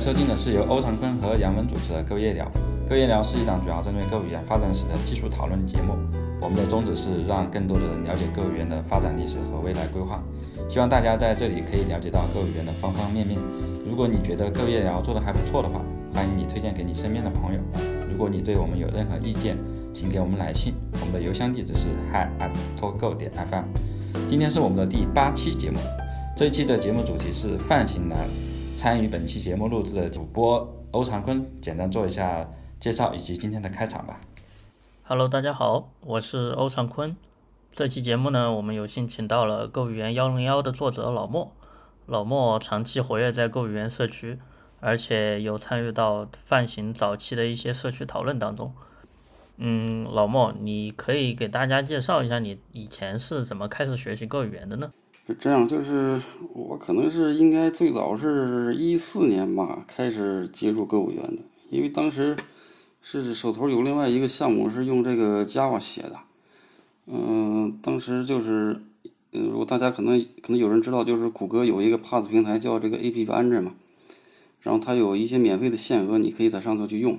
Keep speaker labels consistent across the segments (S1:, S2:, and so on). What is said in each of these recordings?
S1: 收听的是由欧长坤和杨文主持的《购夜聊》。《购夜聊》是一档主要针对购语言发展史的技术讨论节目。我们的宗旨是让更多的人了解购语言的发展历史和未来规划。希望大家在这里可以了解到购语言的方方面面。如果你觉得《购夜聊》做得还不错的话，欢迎你推荐给你身边的朋友。如果你对我们有任何意见，请给我们来信，我们的邮箱地址是 hi at 脱购点 fm。今天是我们的第八期节目，这一期的节目主题是泛型男。参与本期节目录制的主播欧长坤，简单做一下介绍以及今天的开场吧。
S2: Hello，大家好，我是欧长坤。这期节目呢，我们有幸请到了购语言幺零幺的作者老莫。老莫长期活跃在购语言社区，而且有参与到泛型早期的一些社区讨论当中。嗯，老莫，你可以给大家介绍一下你以前是怎么开始学习购语言的呢？
S3: 这样，就是我可能是应该最早是一四年吧开始接触购物员的，因为当时是手头有另外一个项目是用这个 Java 写的，嗯，当时就是，嗯，如果大家可能可能有人知道，就是谷歌有一个 Pass 平台叫这个 App Engine 嘛，然后它有一些免费的限额，你可以在上头去用，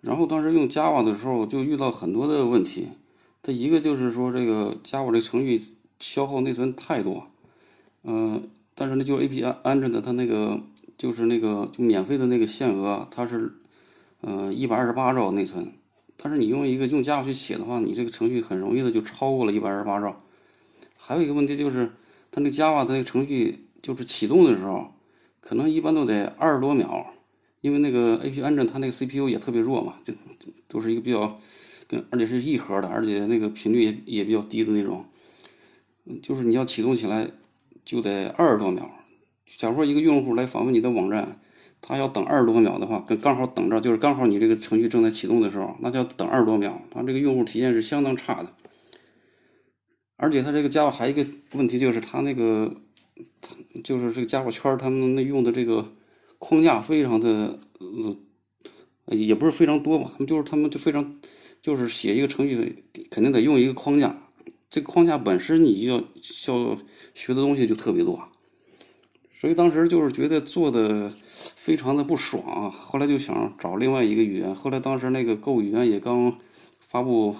S3: 然后当时用 Java 的时候就遇到很多的问题，它一个就是说这个 Java 这程序。消耗内存太多，嗯，但是呢，就 A P 安安着的，它那个就是那个就免费的那个限额，它是，呃，一百二十八兆内存，但是你用一个用 Java 去写的话，你这个程序很容易的就超过了一百二十八兆。还有一个问题就是，它那 Java 它那个程序就是启动的时候，可能一般都得二十多秒，因为那个 A P 安着它那个 C P U 也特别弱嘛，就都是一个比较跟而且是一核的，而且那个频率也也比较低的那种。就是你要启动起来就得二十多秒。假如说一个用户来访问你的网站，他要等二十多秒的话，跟刚好等着就是刚好你这个程序正在启动的时候，那就要等二十多秒，他这个用户体验是相当差的。而且他这个 Java 还一个问题就是他那个，就是这个 Java 圈他们那用的这个框架非常的，呃，也不是非常多吧，他们就是他们就非常就是写一个程序肯定得用一个框架。这个框架本身你要要学的东西就特别多，所以当时就是觉得做的非常的不爽，后来就想找另外一个语言。后来当时那个 Go 语言也刚发布，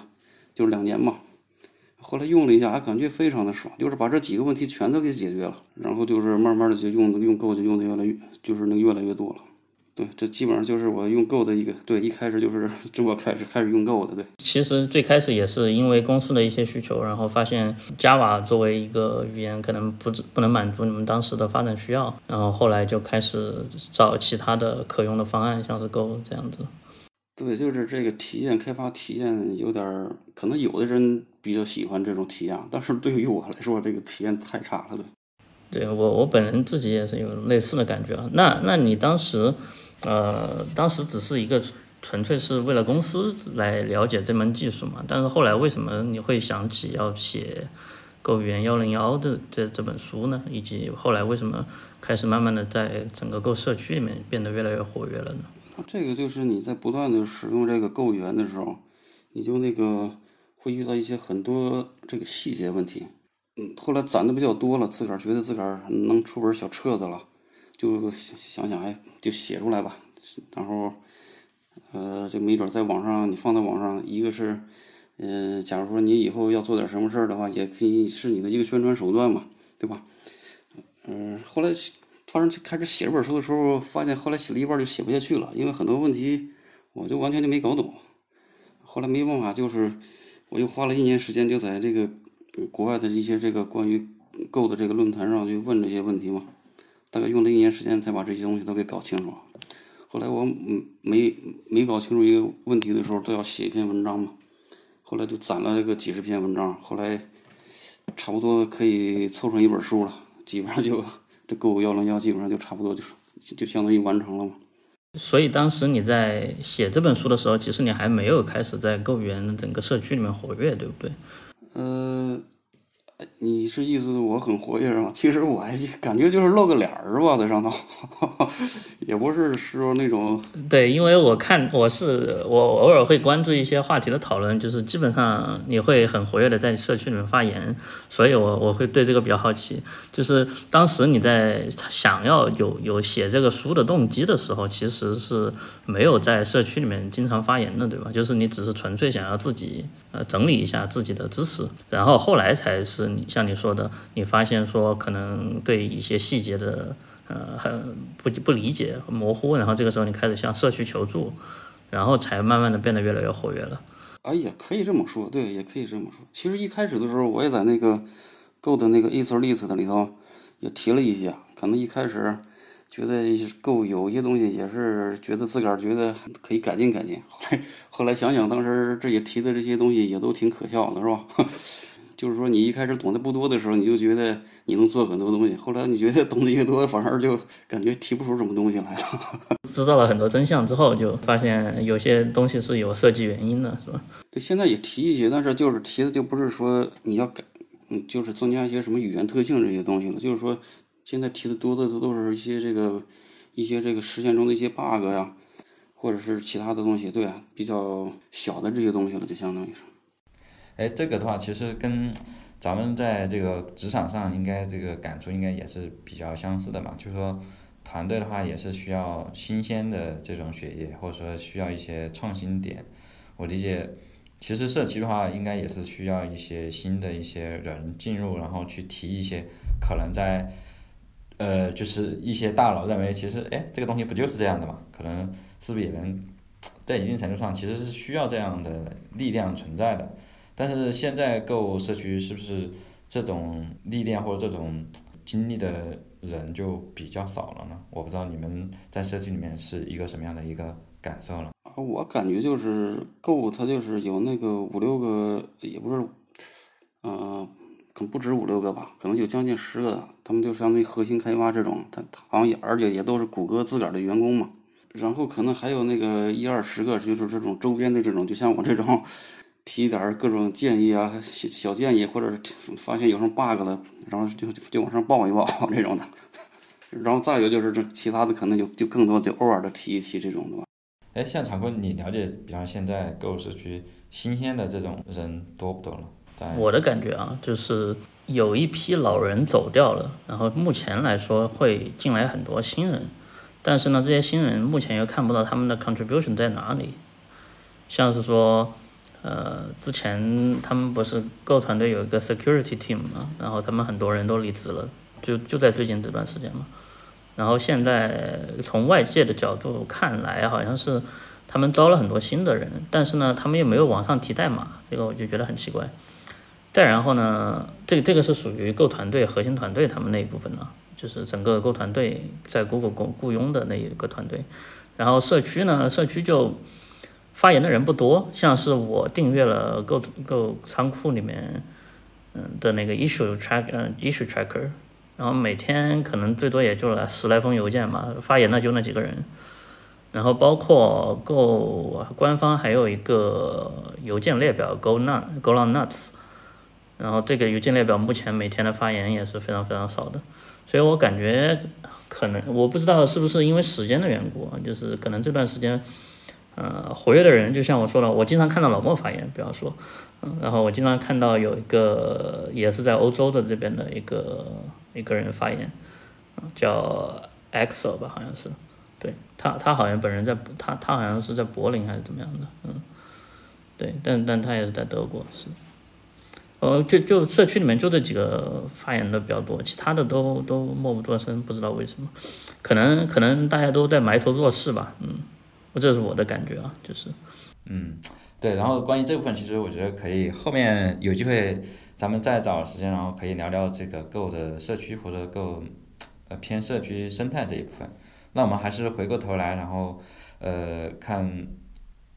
S3: 就是两年嘛。后来用了一下，还感觉非常的爽，就是把这几个问题全都给解决了。然后就是慢慢的就用用 Go 就用的越来越，就是那越来越多了。对，这基本上就是我用 Go 的一个，对，一开始就是 这么开始开始用 Go 的，对。
S2: 其实最开始也是因为公司的一些需求，然后发现 Java 作为一个语言可能不不能满足你们当时的发展需要，然后后来就开始找其他的可用的方案，像是 Go 这样子。
S3: 对，就是这个体验开发体验有点儿，可能有的人比较喜欢这种体验，但是对于我来说，这个体验太差了，对。
S2: 对我我本人自己也是有类似的感觉啊。那那你当时？呃，当时只是一个纯粹是为了公司来了解这门技术嘛。但是后来为什么你会想起要写《购语言幺零幺》的这这本书呢？以及后来为什么开始慢慢的在整个购社区里面变得越来越活跃了呢？
S3: 这个就是你在不断的使用这个购语言的时候，你就那个会遇到一些很多这个细节问题。嗯，后来攒的比较多了，自个儿觉得自个儿能出本小册子了。就想想，哎，就写出来吧。然后，呃，就没准在网上，你放在网上，一个是，嗯，假如说你以后要做点什么事儿的话，也可以是你的一个宣传手段嘛，对吧？嗯，后来突然就开始写这本书的时候，发现后来写了一半就写不下去了，因为很多问题我就完全就没搞懂。后来没办法，就是我又花了一年时间，就在这个国外的一些这个关于购的这个论坛上去问这些问题嘛。大概用了一年时间才把这些东西都给搞清楚。后来我嗯没没搞清楚一个问题的时候，都要写一篇文章嘛。后来就攒了这个几十篇文章，后来差不多可以凑成一本书了。基本上就这购物幺零幺基本上就差不多就是就相当于完成了嘛。
S2: 所以当时你在写这本书的时候，其实你还没有开始在 Go 语言整个社区里面活跃，对不对？
S3: 呃。你是意思我很活跃是吧？其实我还感觉就是露个脸儿吧，在上头，也不是说那种。
S2: 对，因为我看我是我偶尔会关注一些话题的讨论，就是基本上你会很活跃的在社区里面发言，所以我我会对这个比较好奇。就是当时你在想要有有写这个书的动机的时候，其实是没有在社区里面经常发言的，对吧？就是你只是纯粹想要自己呃整理一下自己的知识，然后后来才是。像你说的，你发现说可能对一些细节的呃很不不理解模糊，然后这个时候你开始向社区求助，然后才慢慢的变得越来越活跃了。
S3: 哎也，可以这么说，对，也可以这么说。其实一开始的时候，我也在那个 Go 的那个 Answer List 里头也提了一些，可能一开始觉得 Go 有一些东西也是觉得自个儿觉得可以改进改进，后来后来想想，当时这也提的这些东西也都挺可笑的，是吧？就是说，你一开始懂得不多的时候，你就觉得你能做很多东西。后来你觉得懂得越多，反而就感觉提不出什么东西来了。
S2: 知道了很多真相之后，就发现有些东西是有设计原因的，是吧？
S3: 对，现在也提一些，但是就是提的就不是说你要改，嗯，就是增加一些什么语言特性这些东西了。就是说，现在提的多的都都是一些这个一些这个实现中的一些 bug 呀，或者是其他的东西，对啊，比较小的这些东西了，就相当于是。
S1: 哎，这个的话，其实跟咱们在这个职场上应该这个感触应该也是比较相似的嘛。就是说，团队的话也是需要新鲜的这种血液，或者说需要一些创新点。我理解，其实社区的话应该也是需要一些新的一些人进入，然后去提一些可能在，呃，就是一些大佬认为其实哎这个东西不就是这样的嘛？可能是不是也能 在一定程度上其实是需要这样的力量存在的。但是现在购物社区是不是这种历练或者这种经历的人就比较少了呢？我不知道你们在社区里面是一个什么样的一个感受了。
S3: 我感觉就是购物它就是有那个五六个，也不是，嗯，可能不止五六个吧，可能有将近十个，他们就相当于核心开发这种，他好像也而且也都是谷歌自个儿的员工嘛。然后可能还有那个一二十个就是这种周边的这种，就像我这种。提点儿各种建议啊，小小建议，或者是发现有什么 bug 了，然后就就往上报一报 这种的。然后再有就是这其他的可能就就更多就偶尔的提一提这种的吧。
S1: 哎，像常坤，你了解，比方现在购物社区新鲜的这种人多不多了？在
S2: 我的感觉啊，就是有一批老人走掉了，然后目前来说会进来很多新人，但是呢，这些新人目前又看不到他们的 contribution 在哪里，像是说。呃，之前他们不是 Go 团队有一个 security team 嘛，然后他们很多人都离职了，就就在最近这段时间嘛。然后现在从外界的角度看来，好像是他们招了很多新的人，但是呢，他们又没有往上提代码，这个我就觉得很奇怪。再然后呢，这个这个是属于 Go 团队核心团队他们那一部分呢，就是整个 Go 团队在 Google 雇雇佣的那一个团队。然后社区呢，社区就。发言的人不多，像是我订阅了 Go Go 仓库里面，嗯的那个 issue track 嗯 issue tracker，然后每天可能最多也就来十来封邮件嘛，发言的就那几个人，然后包括 Go 官方还有一个邮件列表 Go Nut Go Long Nuts，然后这个邮件列表目前每天的发言也是非常非常少的，所以我感觉可能我不知道是不是因为时间的缘故，就是可能这段时间。呃，活跃的人，就像我说了，我经常看到老莫发言，比方说，嗯，然后我经常看到有一个也是在欧洲的这边的一个一个人发言，叫 Axel 吧，好像是，对他，他好像本人在，他他好像是在柏林还是怎么样的，嗯，对，但但他也是在德国，是，呃，就就社区里面就这几个发言的比较多，其他的都都默不作声，不知道为什么，可能可能大家都在埋头做事吧，嗯。这是我的感觉啊，就是，
S1: 嗯，对，然后关于这部分，其实我觉得可以后面有机会，咱们再找时间，然后可以聊聊这个 Go 的社区或者 Go，呃，偏社区生态这一部分。那我们还是回过头来，然后，呃，看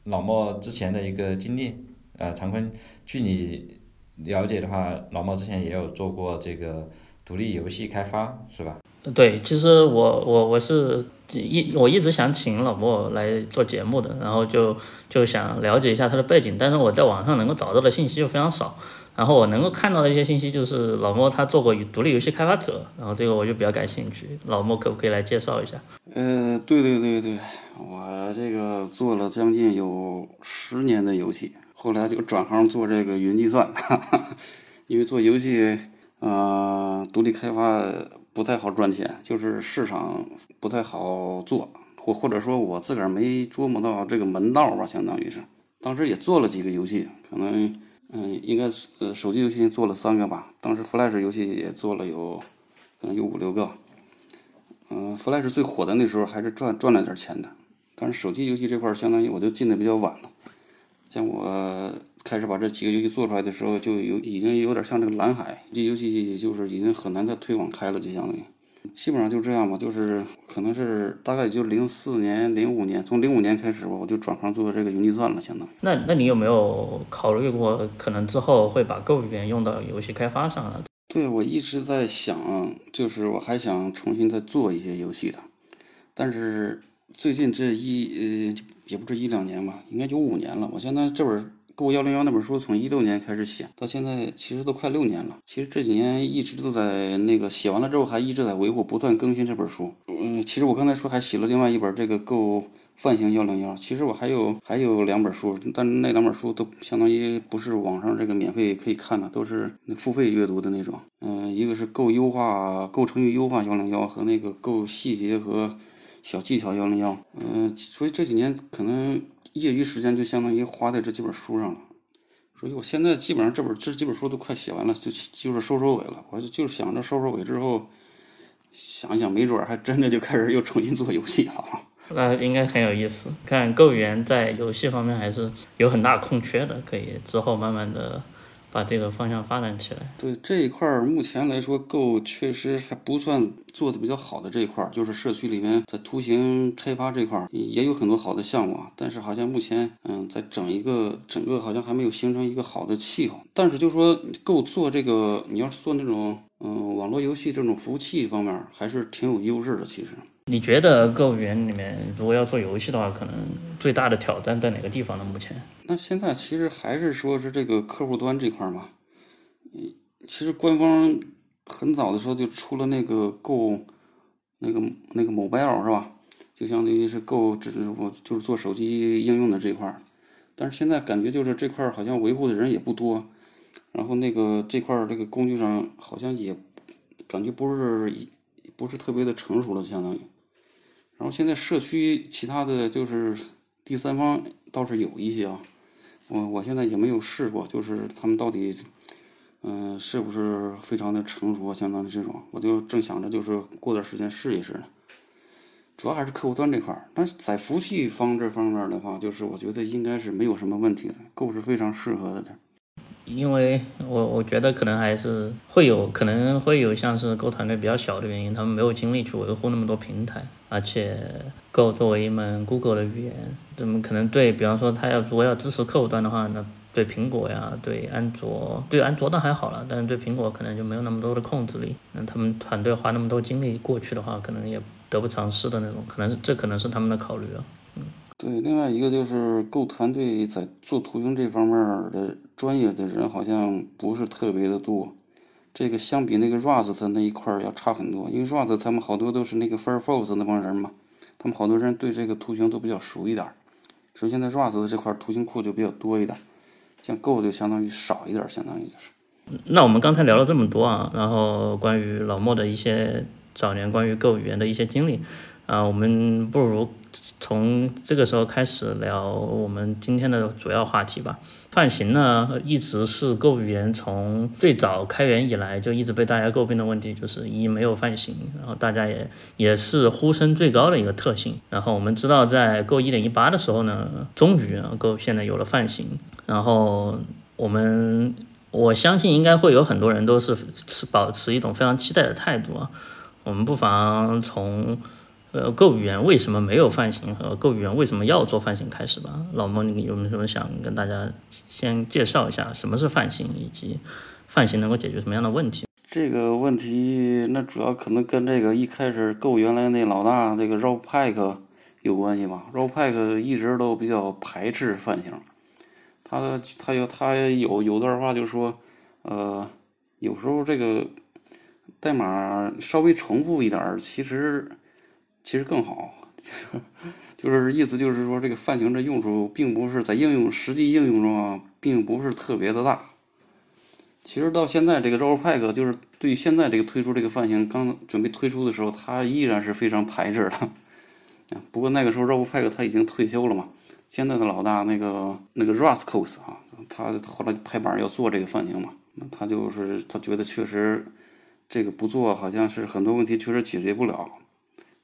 S1: 老莫之前的一个经历，呃，常坤，据你了解的话，老莫之前也有做过这个独立游戏开发，是吧？
S2: 对，其实我我我是一我一直想请老莫来做节目的，然后就就想了解一下他的背景，但是我在网上能够找到的信息又非常少，然后我能够看到的一些信息就是老莫他做过独立游戏开发者，然后这个我就比较感兴趣，老莫可不可以来介绍一下？
S3: 呃，对对对对，我这个做了将近有十年的游戏，后来就转行做这个云计算，哈哈，因为做游戏，呃，独立开发。不太好赚钱，就是市场不太好做，或或者说我自个儿没琢磨到这个门道吧，相当于是。当时也做了几个游戏，可能嗯，应该是呃手机游戏做了三个吧。当时 Flash 游戏也做了有，可能有五六个。嗯，Flash 最火的那时候还是赚赚了点钱的，但是手机游戏这块儿相当于我就进的比较晚了。像我开始把这几个游戏做出来的时候，就有已经有点像这个蓝海，这游戏就是已经很难再推广开了，就相当于，基本上就这样吧，就是可能是大概也就零四年、零五年，从零五年开始吧，我就转行做这个云计算了，相当于。
S2: 那那你有没有考虑过，可能之后会把 Go 语言用到游戏开发上啊？
S3: 对，我一直在想，就是我还想重新再做一些游戏的，但是最近这一呃。也不是一两年吧，应该有五年了。我现在这本《Go 幺零幺》那本书从一六年开始写，到现在其实都快六年了。其实这几年一直都在那个写完了之后，还一直在维护、不断更新这本书。嗯，其实我刚才说还写了另外一本这个《Go 泛型幺零幺》，其实我还有还有两本书，但那两本书都相当于不是网上这个免费可以看的，都是付费阅读的那种。嗯，一个是《够优化》《Go 程序优化幺零幺》和那个《够细节和》。小技巧幺零幺，嗯，所以这几年可能业余时间就相当于花在这几本书上了，所以我现在基本上这本这几本书都快写完了，就就是收收尾了。我就就是想着收收尾之后，想想没准还真的就开始又重新做游戏了。
S2: 那应该很有意思，看购员在游戏方面还是有很大空缺的，可以之后慢慢的。把这个方向发展起来。
S3: 对这一块儿，目前来说，Go 确实还不算做的比较好的这一块儿，就是社区里面在图形开发这块儿也有很多好的项目啊。但是好像目前，嗯，在整一个整个好像还没有形成一个好的气候。但是就说 Go 做这个，你要是做那种嗯网络游戏这种服务器方面，还是挺有优势的。其实，
S2: 你觉得购物园里面如果要做游戏的话，可能最大的挑战在哪个地方呢？目前？
S3: 那现在其实还是说是这个客户端这块嘛，嗯，其实官方很早的时候就出了那个购那个那个 Mobile 是吧？就相当于是购只是我就是做手机应用的这块儿，但是现在感觉就是这块儿好像维护的人也不多，然后那个这块儿这个工具上好像也感觉不是不是特别的成熟了，相当于，然后现在社区其他的就是第三方倒是有一些啊。我我现在也没有试过，就是他们到底，嗯，是不是非常的成熟，相当于这种，我就正想着就是过段时间试一试呢。主要还是客户端这块儿，但是在服务器方这方面的话，就是我觉得应该是没有什么问题的，够是非常适合的。
S2: 因为我我觉得可能还是会有可能会有像是 Go 团队比较小的原因，他们没有精力去维护那么多平台，而且 Go 作为一门 Google 的语言，怎么可能对比方说他要如果要支持客户端的话，那对苹果呀，对安卓，对安卓倒还好了，但是对苹果可能就没有那么多的控制力。那他们团队花那么多精力过去的话，可能也得不偿失的那种，可能这可能是他们的考虑啊。嗯。
S3: 对，另外一个就是 Go 团队在做图形这方面的专业的人好像不是特别的多，这个相比那个 Rust 那一块儿要差很多，因为 Rust 他们好多都是那个 Firefox 那帮人嘛，他们好多人对这个图形都比较熟一点，所以现在 Rust 这块图形库就比较多一点，像 Go 就相当于少一点，相当于就是。
S2: 那我们刚才聊了这么多啊，然后关于老莫的一些早年关于 Go 语言的一些经历。啊，我们不如从这个时候开始聊我们今天的主要话题吧。泛型呢，一直是 Go 语言从最早开源以来就一直被大家诟病的问题，就是一没有泛型，然后大家也也是呼声最高的一个特性。然后我们知道，在 Go 一点一八的时候呢，终于 Go 现在有了泛型。然后我们我相信应该会有很多人都是持保持一种非常期待的态度啊。我们不妨从呃，Go 语言为什么没有泛型和 Go 语言为什么要做泛型开始吧？老孟，你有没有什么想跟大家先介绍一下什么是泛型，以及泛型能够解决什么样的问题？
S3: 这个问题，那主要可能跟这个一开始购原来那老大这个 Rob Pack 有关系吧。Rob Pack 一直都比较排斥泛型，他他有他有有段话就说，呃，有时候这个代码稍微重复一点，其实其实更好，就是意思就是说这个泛型的用处并不是在应用实际应用中啊，并不是特别的大。其实到现在，这个 ROPACK 就是对现在这个推出这个泛型刚准备推出的时候，他依然是非常排斥的。不过那个时候 Robpack 他已经退休了嘛，现在的老大那个那个 Rascos 啊，他后来拍板要做这个泛型嘛，他就是他觉得确实这个不做好像是很多问题确实解决不了，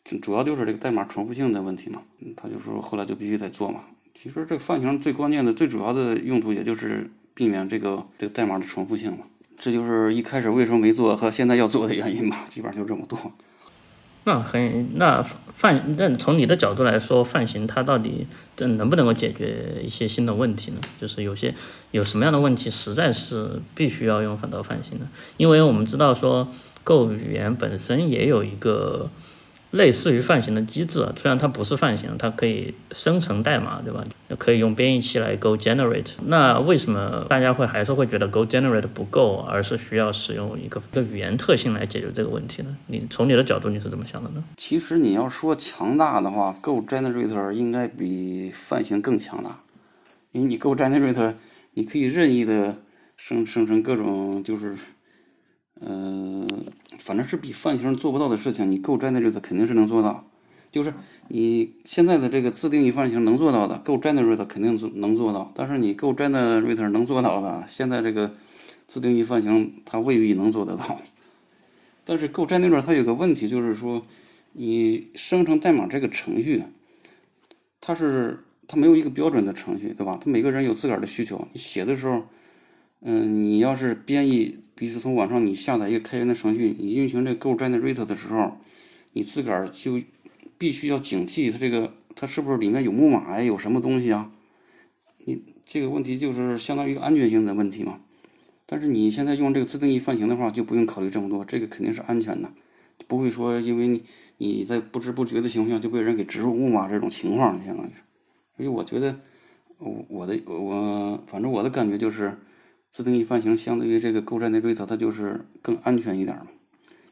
S3: 主要就是这个代码重复性的问题嘛，他就说后来就必须得做嘛。其实这个泛型最关键的、最主要的用途也就是。避免这个这个代码的重复性嘛，这就是一开始为什么没做和现在要做的原因吧，基本上就这么多。
S2: 那很那泛那从你的角度来说，泛型它到底这能不能够解决一些新的问题呢？就是有些有什么样的问题实在是必须要用反倒泛型的？因为我们知道说，Go 语言本身也有一个。类似于泛型的机制，虽然它不是泛型，它可以生成代码，对吧？可以用编译器来 Go generate。那为什么大家会还是会觉得 Go generate 不够，而是需要使用一个一个语言特性来解决这个问题呢？你从你的角度你是怎么想的呢？
S3: 其实你要说强大的话，Go generator 应该比泛型更强大，因为你 Go generator 你可以任意的生生成各种就是。呃，反正是比泛型做不到的事情，你 Go Generate 肯定是能做到。就是你现在的这个自定义泛型能做到的够 Generate 肯定能做到。但是你够 Generate 能做到的，现在这个自定义泛型它未必能做得到。但是够 Generate 它有个问题，就是说你生成代码这个程序，它是它没有一个标准的程序，对吧？它每个人有自个儿的需求，你写的时候。嗯，你要是编译，比如说从网上你下载一个开源的程序，你运行这 Go Generate 的时候，你自个儿就必须要警惕它这个它是不是里面有木马呀，有什么东西啊？你这个问题就是相当于一个安全性的问题嘛。但是你现在用这个自定义泛型的话，就不用考虑这么多，这个肯定是安全的，不会说因为你你在不知不觉的情况下就被人给植入木马这种情况，相当于是。所以我觉得，我我的我反正我的感觉就是。自定义泛型相对于这个 Go Generate，它就是更安全一点嘛。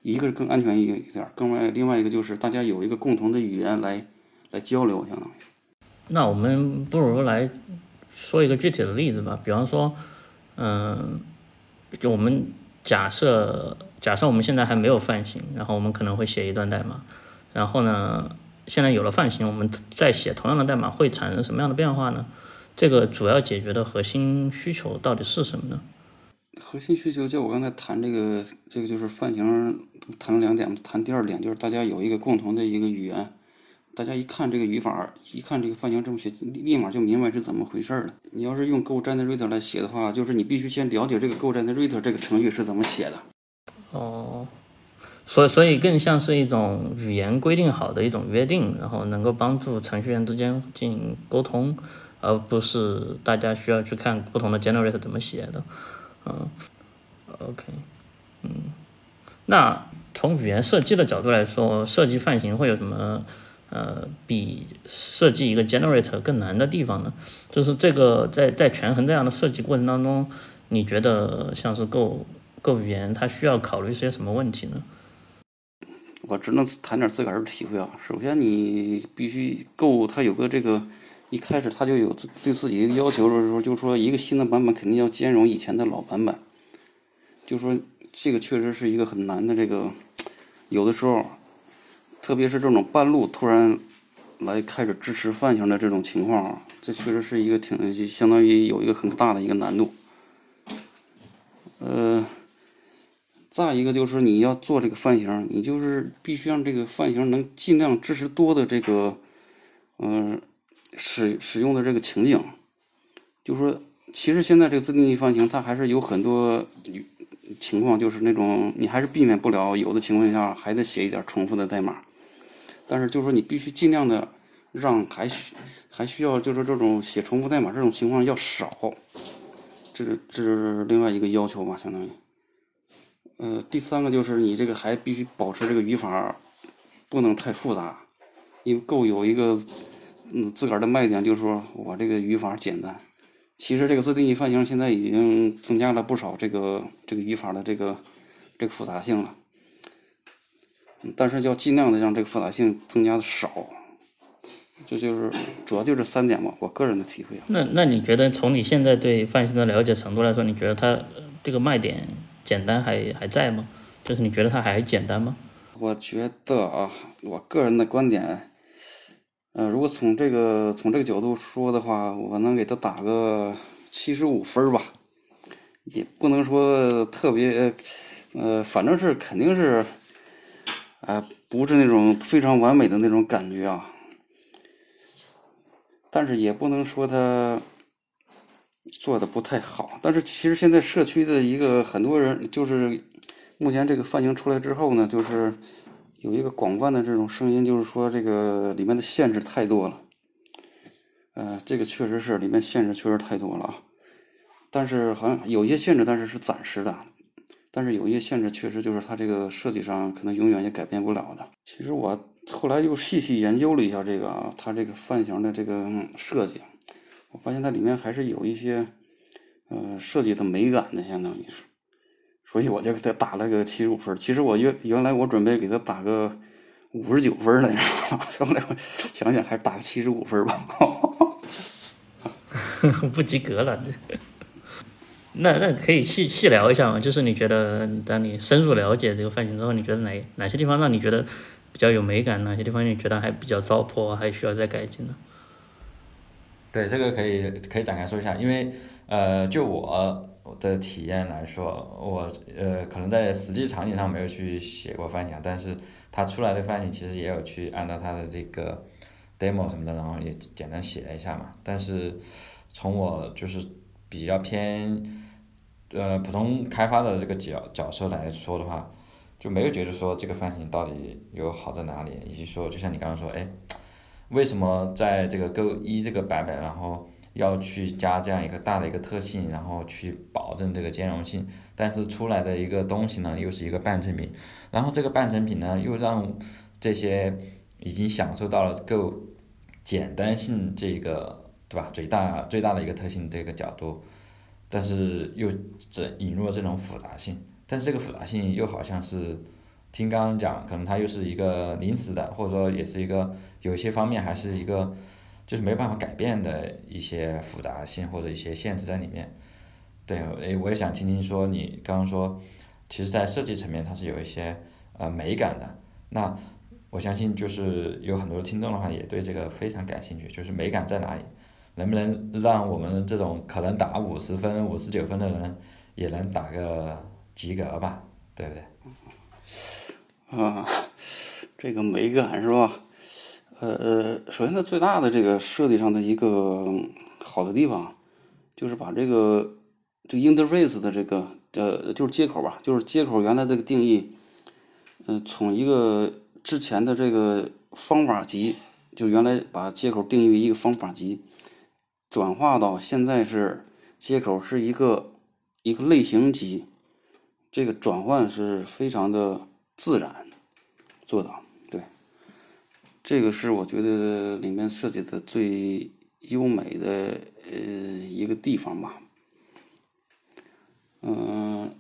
S3: 一个是更安全一一点，更外另外一个就是大家有一个共同的语言来来交流，相当于。
S2: 那我们不如来说一个具体的例子吧，比方说，嗯，就我们假设假设我们现在还没有泛型，然后我们可能会写一段代码，然后呢，现在有了泛型，我们再写同样的代码会产生什么样的变化呢？这个主要解决的核心需求到底是什么呢？
S3: 核心需求就我刚才谈这个，这个就是泛型谈了两点，谈第二点就是大家有一个共同的一个语言，大家一看这个语法，一看这个泛型这么写，立马就明白是怎么回事了。你要是用 Go Generate 来写的话，就是你必须先了解这个 Go Generate 这个程序是怎么写的。
S2: 哦，所以所以更像是一种语言规定好的一种约定，然后能够帮助程序员之间进行沟通。而不是大家需要去看不同的 generate 怎么写的，嗯，OK，嗯，那从语言设计的角度来说，设计泛型会有什么呃比设计一个 generate 更难的地方呢？就是这个在在权衡这样的设计过程当中，你觉得像是 Go Go 语言它需要考虑一些什么问题呢？
S3: 我只能谈点自个儿的体会啊。首先，你必须 Go 它有个这个。一开始他就有对自己一个要求就是说，就说一个新的版本肯定要兼容以前的老版本，就说这个确实是一个很难的这个，有的时候，特别是这种半路突然来开始支持泛型的这种情况，这确实是一个挺相当于有一个很大的一个难度。呃，再一个就是你要做这个泛型，你就是必须让这个泛型能尽量支持多的这个，嗯。使使用的这个情景，就说其实现在这个自定义方型它还是有很多情况，就是那种你还是避免不了有的情况下还得写一点重复的代码，但是就说你必须尽量的让还需还需要就是这种写重复代码这种情况要少，这这是另外一个要求吧，相当于，呃，第三个就是你这个还必须保持这个语法不能太复杂，因为够有一个嗯自个儿的卖点，就是说我这个语法简单。其实这个自定义范型现在已经增加了不少这个这个语法的这个这个复杂性了，但是要尽量的让这个复杂性增加的少。这就是主要就这三点吧，我个人的体会。
S2: 那那你觉得从你现在对泛型的了解程度来说，你觉得它这个卖点简单还还在吗？就是你觉得它还简单吗？
S3: 我觉得啊，我个人的观点，呃，如果从这个从这个角度说的话，我能给他打个七十五分吧，也不能说特别，呃，反正是肯定是，啊，不是那种非常完美的那种感觉啊。但是也不能说他做的不太好。但是其实现在社区的一个很多人，就是目前这个范型出来之后呢，就是有一个广泛的这种声音，就是说这个里面的限制太多了。呃，这个确实是里面限制确实太多了啊。但是好像有一些限制，但是是暂时的。但是有一些限制确实就是它这个设计上可能永远也改变不了的。其实我。后来又细细研究了一下这个啊，它这个范型的这个设计，我发现它里面还是有一些呃设计的美感的，相当于是，所以我就给他打了个七十五分。其实我原原来我准备给他打个五十九分来着，后来我想想还是打个七十五分吧。
S2: 不及格了，那那可以细细聊一下嘛？就是你觉得当你深入了解这个范型之后，你觉得哪哪些地方让你觉得？比较有美感，哪些地方你觉得还比较糟粕，还需要再改进呢？
S1: 对，这个可以可以展开说一下，因为呃，就我的体验来说，我呃可能在实际场景上没有去写过范型，但是它出来的范型其实也有去按照它的这个 demo 什么的，然后也简单写了一下嘛。但是从我就是比较偏呃普通开发的这个角角色来说的话。就没有觉得说这个范型到底有好在哪里，以及说就像你刚刚说，哎，为什么在这个 Go 一这个版本，然后要去加这样一个大的一个特性，然后去保证这个兼容性，但是出来的一个东西呢，又是一个半成品，然后这个半成品呢，又让这些已经享受到了够简单性这个，对吧？最大最大的一个特性这个角度，但是又这引入了这种复杂性。但是这个复杂性又好像是，听刚刚讲，可能它又是一个临时的，或者说也是一个有些方面还是一个，就是没办法改变的一些复杂性或者一些限制在里面。对，诶，我也想听听说你刚刚说，其实在设计层面它是有一些呃美感的。那我相信就是有很多听众的话也对这个非常感兴趣，就是美感在哪里？能不能让我们这种可能打五十分、五十九分的人也能打个？及格吧，对不对？
S3: 啊，这个美感是吧？呃，首先它最大的这个设计上的一个好的地方，就是把这个这个 interface 的这个呃就是接口吧，就是接口原来这个定义，嗯，从一个之前的这个方法集，就原来把接口定义为一个方法集，转化到现在是接口是一个一个类型集。这个转换是非常的自然做到，这个是我觉得里面设计的最优美的呃一个地方吧。嗯，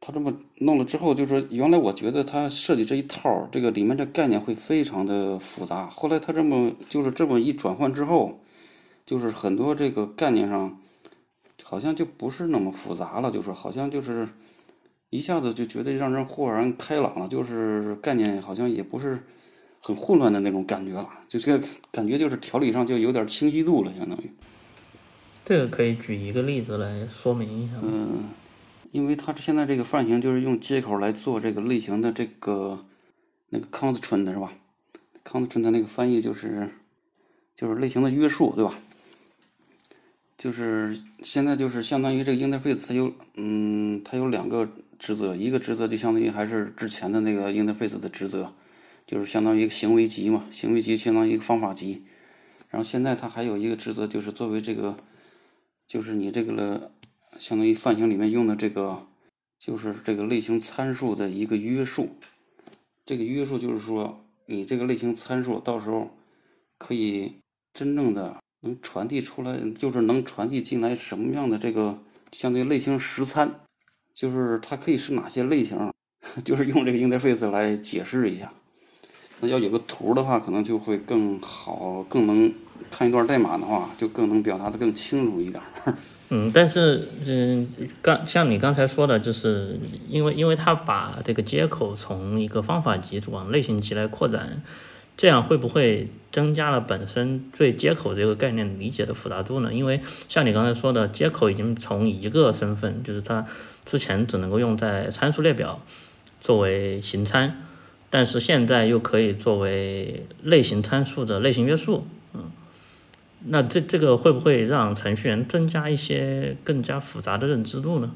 S3: 他这么弄了之后，就是说原来我觉得他设计这一套，这个里面的概念会非常的复杂。后来他这么就是这么一转换之后，就是很多这个概念上。好像就不是那么复杂了，就是好像就是一下子就觉得让人豁然开朗了，就是概念好像也不是很混乱的那种感觉了，就这个感觉就是条理上就有点清晰度了，相当于。
S2: 这个可以举一个例子来说明一下。
S3: 嗯，因为它现在这个范型就是用接口来做这个类型的这个那个 constraint 是吧？constraint 那个翻译就是就是类型的约束，对吧？就是现在就是相当于这个 interface 它有嗯它有两个职责，一个职责就相当于还是之前的那个 interface 的职责，就是相当于一个行为集嘛，行为集相当于一个方法集，然后现在它还有一个职责就是作为这个就是你这个了相当于范型里面用的这个就是这个类型参数的一个约束。这个约束就是说，你这个类型参数到时候可以真正的能传递出来，就是能传递进来什么样的这个相对类型实参，就是它可以是哪些类型，就是用这个 interface 来解释一下。那要有个图的话，可能就会更好，更能看一段代码的话，就更能表达的更清楚一点。
S2: 嗯，但是嗯，刚像你刚才说的，就是因为因为它把这个接口从一个方法级往类型级来扩展，这样会不会增加了本身对接口这个概念理解的复杂度呢？因为像你刚才说的，接口已经从一个身份，就是它之前只能够用在参数列表作为形参，但是现在又可以作为类型参数的类型约束，嗯。那这这个会不会让程序员增加一些更加复杂的认知度呢？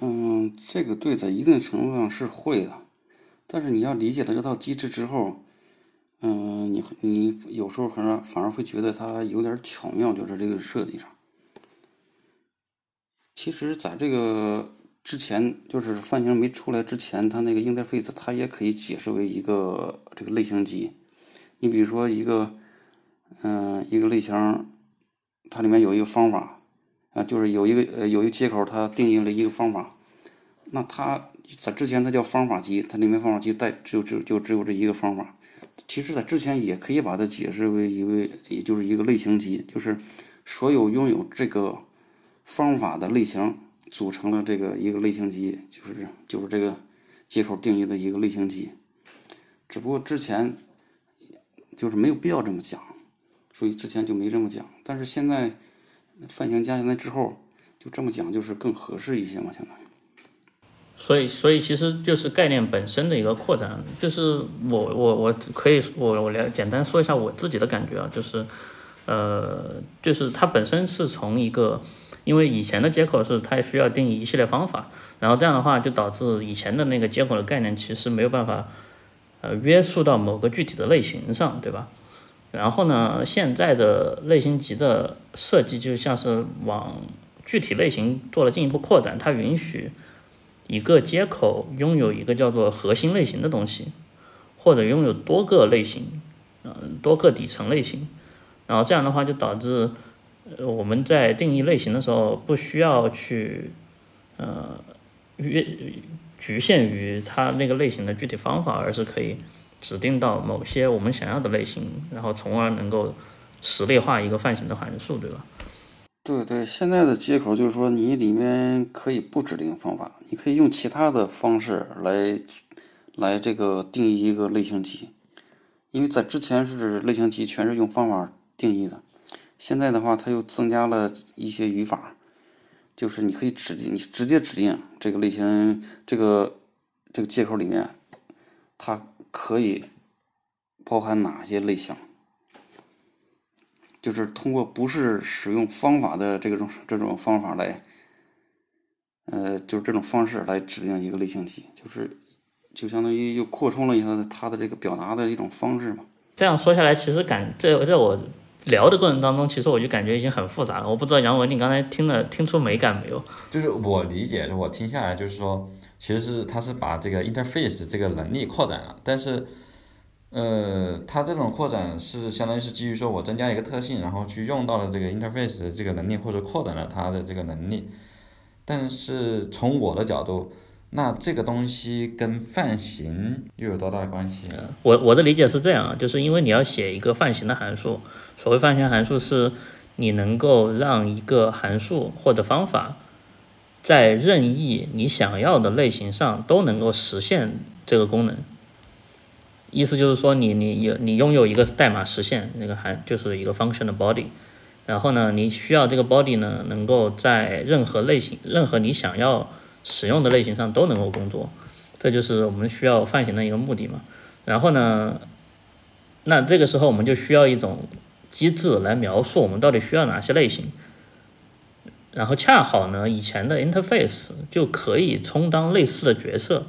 S3: 嗯，这个对，在一定程度上是会的，但是你要理解了这套机制之后，嗯，你你有时候可能反而会觉得它有点巧妙，就是这个设计上。其实，在这个之前，就是泛型没出来之前，它那个 interface 它也可以解释为一个这个类型集。你比如说一个。嗯，一个类型，它里面有一个方法，啊，就是有一个呃有一个接口，它定义了一个方法。那它在之前它叫方法集，它里面方法集带就只有就只有这一个方法。其实，在之前也可以把它解释为一位，也就是一个类型集，就是所有拥有这个方法的类型组成了这个一个类型集，就是就是这个接口定义的一个类型集。只不过之前就是没有必要这么讲。所以之前就没这么讲，但是现在泛型加进来之后，就这么讲就是更合适一些嘛，相当于。
S2: 所以，所以其实就是概念本身的一个扩展。就是我我我可以我我来简单说一下我自己的感觉啊，就是呃，就是它本身是从一个，因为以前的接口是它需要定义一系列方法，然后这样的话就导致以前的那个接口的概念其实没有办法呃约束到某个具体的类型上，对吧？然后呢，现在的类型级的设计就像是往具体类型做了进一步扩展，它允许一个接口拥有一个叫做核心类型的东西，或者拥有多个类型，嗯，多个底层类型。然后这样的话就导致我们在定义类型的时候不需要去呃约局限于它那个类型的具体方法，而是可以。指定到某些我们想要的类型，然后从而能够实例化一个泛型的函数，对吧？
S3: 对对，现在的接口就是说，你里面可以不指定方法，你可以用其他的方式来来这个定义一个类型集，因为在之前是类型集全是用方法定义的，现在的话，它又增加了一些语法，就是你可以指定，你直接指定这个类型，这个这个接口里面，它。可以包含哪些类型？就是通过不是使用方法的这种这种方法来，呃，就是这种方式来指定一个类型集，就是就相当于又扩充了一下它的这个表达的一种方式嘛。
S2: 这样说下来，其实感这这我聊的过程当中，其实我就感觉已经很复杂了。我不知道杨文，你刚才听了听出美感没有？
S1: 就是我理解，我听下来就是说。其实是他是把这个 interface 这个能力扩展了，但是，呃，他这种扩展是相当于是基于说我增加一个特性，然后去用到了这个 interface 的这个能力，或者扩展了它的这个能力。但是从我的角度，那这个东西跟泛型又有多大的关系？
S2: 我我的理解是这样啊，就是因为你要写一个泛型的函数，所谓泛型函数是你能够让一个函数或者方法。在任意你想要的类型上都能够实现这个功能，意思就是说，你你有你拥有一个代码实现那个函就是一个 function 的 body，然后呢，你需要这个 body 呢能够在任何类型、任何你想要使用的类型上都能够工作，这就是我们需要泛型的一个目的嘛。然后呢，那这个时候我们就需要一种机制来描述我们到底需要哪些类型。然后恰好呢，以前的 interface 就可以充当类似的角色，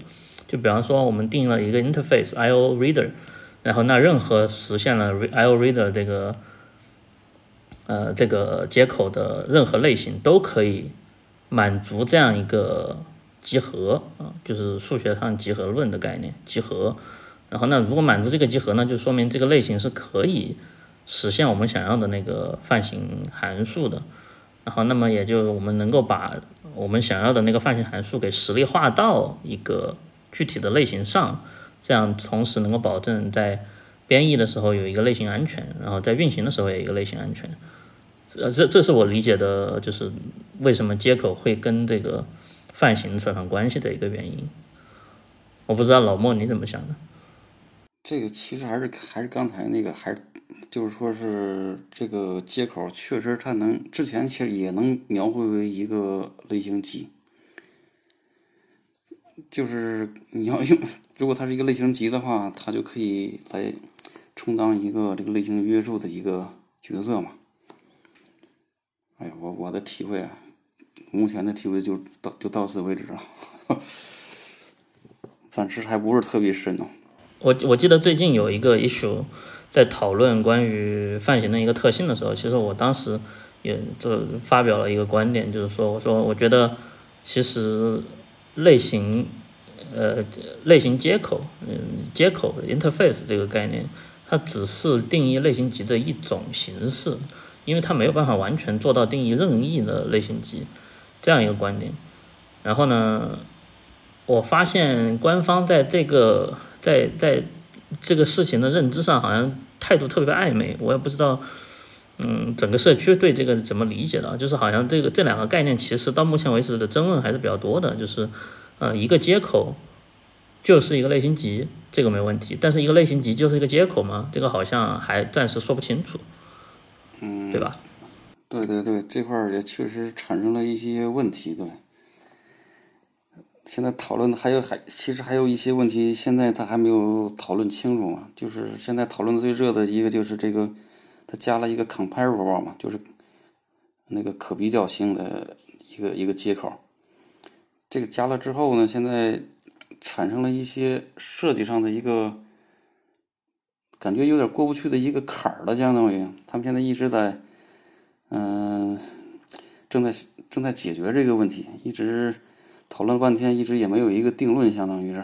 S2: 就比方说我们定了一个 interface IO reader，然后那任何实现了 IO reader 这个呃这个接口的任何类型都可以满足这样一个集合啊，就是数学上集合论的概念，集合。然后那如果满足这个集合呢，就说明这个类型是可以实现我们想要的那个泛型函数的。然后那么也就我们能够把我们想要的那个泛型函数给实例化到一个具体的类型上，这样同时能够保证在编译的时候有一个类型安全，然后在运行的时候也有一个类型安全。呃，这这是我理解的，就是为什么接口会跟这个泛型扯上关系的一个原因。我不知道老莫你怎么想的？
S3: 这个其实还是还是刚才那个，还是就是说是这个接口确实它能之前其实也能描绘为一个类型集，就是你要用如果它是一个类型集的话，它就可以来充当一个这个类型约束的一个角色嘛。哎呀，我我的体会啊，目前的体会就到就到此为止了，暂时还不是特别深呢。
S2: 我我记得最近有一个 issue 在讨论关于泛型的一个特性的时候，其实我当时也就发表了一个观点，就是说，我说我觉得其实类型呃类型接口嗯接口 interface 这个概念，它只是定义类型集的一种形式，因为它没有办法完全做到定义任意的类型集这样一个观点。然后呢，我发现官方在这个在在这个事情的认知上，好像态度特别暧昧。我也不知道，嗯，整个社区对这个怎么理解的？就是好像这个这两个概念，其实到目前为止的争论还是比较多的。就是，呃，一个接口就是一个类型集，这个没问题。但是一个类型集就是一个接口吗？这个好像还暂时说不清楚，
S3: 嗯，
S2: 对吧？
S3: 对对对，这块儿也确实产生了一些问题，对。现在讨论的还有还其实还有一些问题，现在他还没有讨论清楚嘛。就是现在讨论最热的一个就是这个，他加了一个 comparable 嘛，就是那个可比较性的一个一个接口。这个加了之后呢，现在产生了一些设计上的一个感觉有点过不去的一个坎儿了，相当于他们现在一直在嗯正在正在解决这个问题，一直。讨论了半天，一直也没有一个定论，相当于是。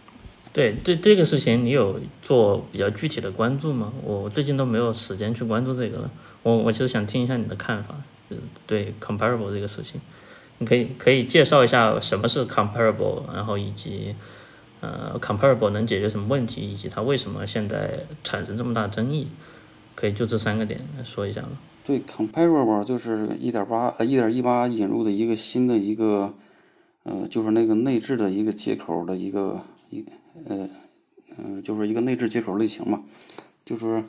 S2: 对，对这个事情，你有做比较具体的关注吗？我最近都没有时间去关注这个了。我我其实想听一下你的看法，对 comparable 这个事情，你可以可以介绍一下什么是 comparable，然后以及呃 comparable 能解决什么问题，以及它为什么现在产生这么大争议，可以就这三个点来说一下吗？
S3: 对 comparable 就是一点八呃一点一八引入的一个新的一个。呃，就是那个内置的一个接口的一个一呃嗯，就是一个内置接口类型嘛，就是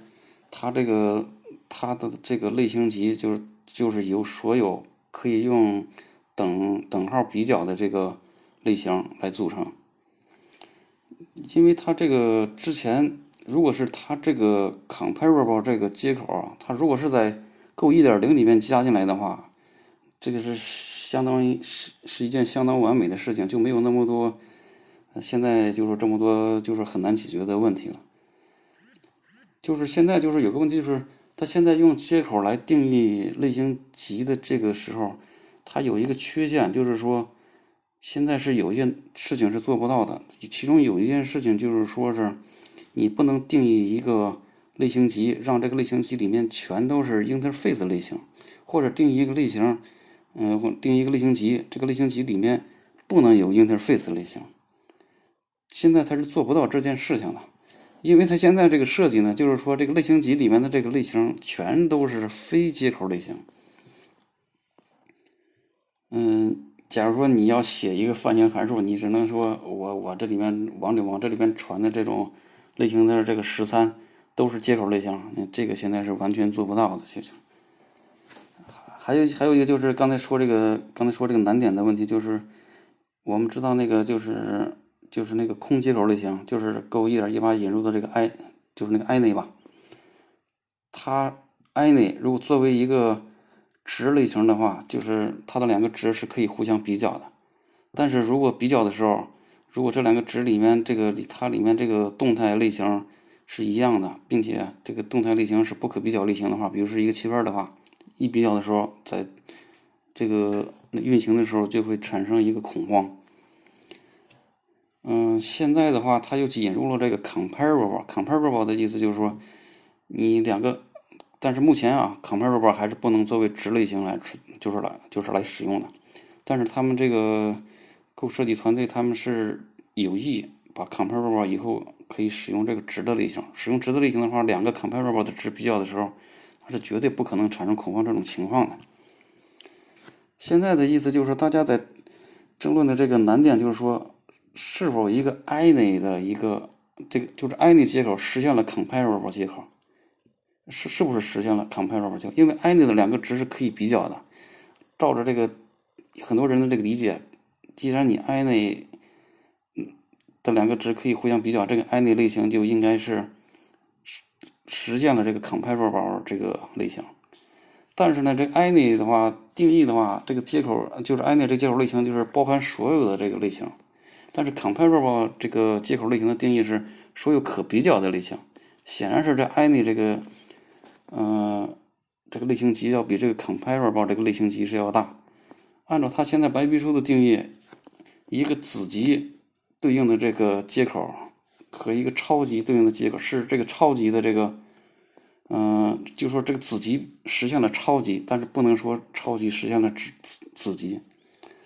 S3: 它这个它的这个类型集就是就是由所有可以用等等号比较的这个类型来组成，因为它这个之前如果是它这个 comparable 这个接口啊，它如果是在 Go 一点零里面加进来的话，这个是。相当于是是一件相当完美的事情，就没有那么多，现在就是这么多就是很难解决的问题了。就是现在就是有个问题，就是他现在用接口来定义类型集的这个时候，它有一个缺陷，就是说现在是有一件事情是做不到的。其中有一件事情就是说是你不能定义一个类型集，让这个类型集里面全都是 interface 类型，或者定一个类型。嗯，定一个类型集，这个类型集里面不能有 interface 类型。现在它是做不到这件事情的，因为它现在这个设计呢，就是说这个类型集里面的这个类型全都是非接口类型。嗯，假如说你要写一个泛型函数，你只能说我我这里面往里往这里边传的这种类型的这个十三都是接口类型，这个现在是完全做不到的其实。还有还有一个就是刚才说这个刚才说这个难点的问题，就是我们知道那个就是就是那个空接口类型，就是 Go 一点一八引入的这个 i，就是那个 any 吧。它 any 如果作为一个值类型的话，就是它的两个值是可以互相比较的。但是如果比较的时候，如果这两个值里面这个它里面这个动态类型是一样的，并且这个动态类型是不可比较类型的话，比如是一个气泡的话。一比较的时候，在这个运行的时候就会产生一个恐慌，嗯，现在的话，它又引入了这个 comparable，comparable 的意思就是说，你两个，但是目前啊，comparable 还是不能作为值类型来，就是来就是来使用的。但是他们这个构设计团队，他们是有意把 comparable 以后可以使用这个值的类型。使用值的类型的话，两个 comparable 的值比较的时候，它是绝对不可能产生恐慌这种情况的。现在的意思就是，大家在争论的这个难点就是说。是否一个 any 的一个这个就是 any 接口实现了 comparable 接口，是是不是实现了 comparable 接口？因为 any 的两个值是可以比较的。照着这个很多人的这个理解，既然你 any 的两个值可以互相比较，这个 any 类型就应该是实实现了这个 comparable 这个类型。但是呢，这 any 的话定义的话，这个接口就是 any 这个接口类型就是包含所有的这个类型。但是 comparable 这个接口类型的定义是所有可比较的类型，显然是这 any 这个，呃，这个类型级要比这个 comparable 这个类型级是要大。按照它现在白皮书的定义，一个子级对应的这个接口和一个超级对应的接口是这个超级的这个，嗯，就说这个子级实现了超级，但是不能说超级实现了子子子级。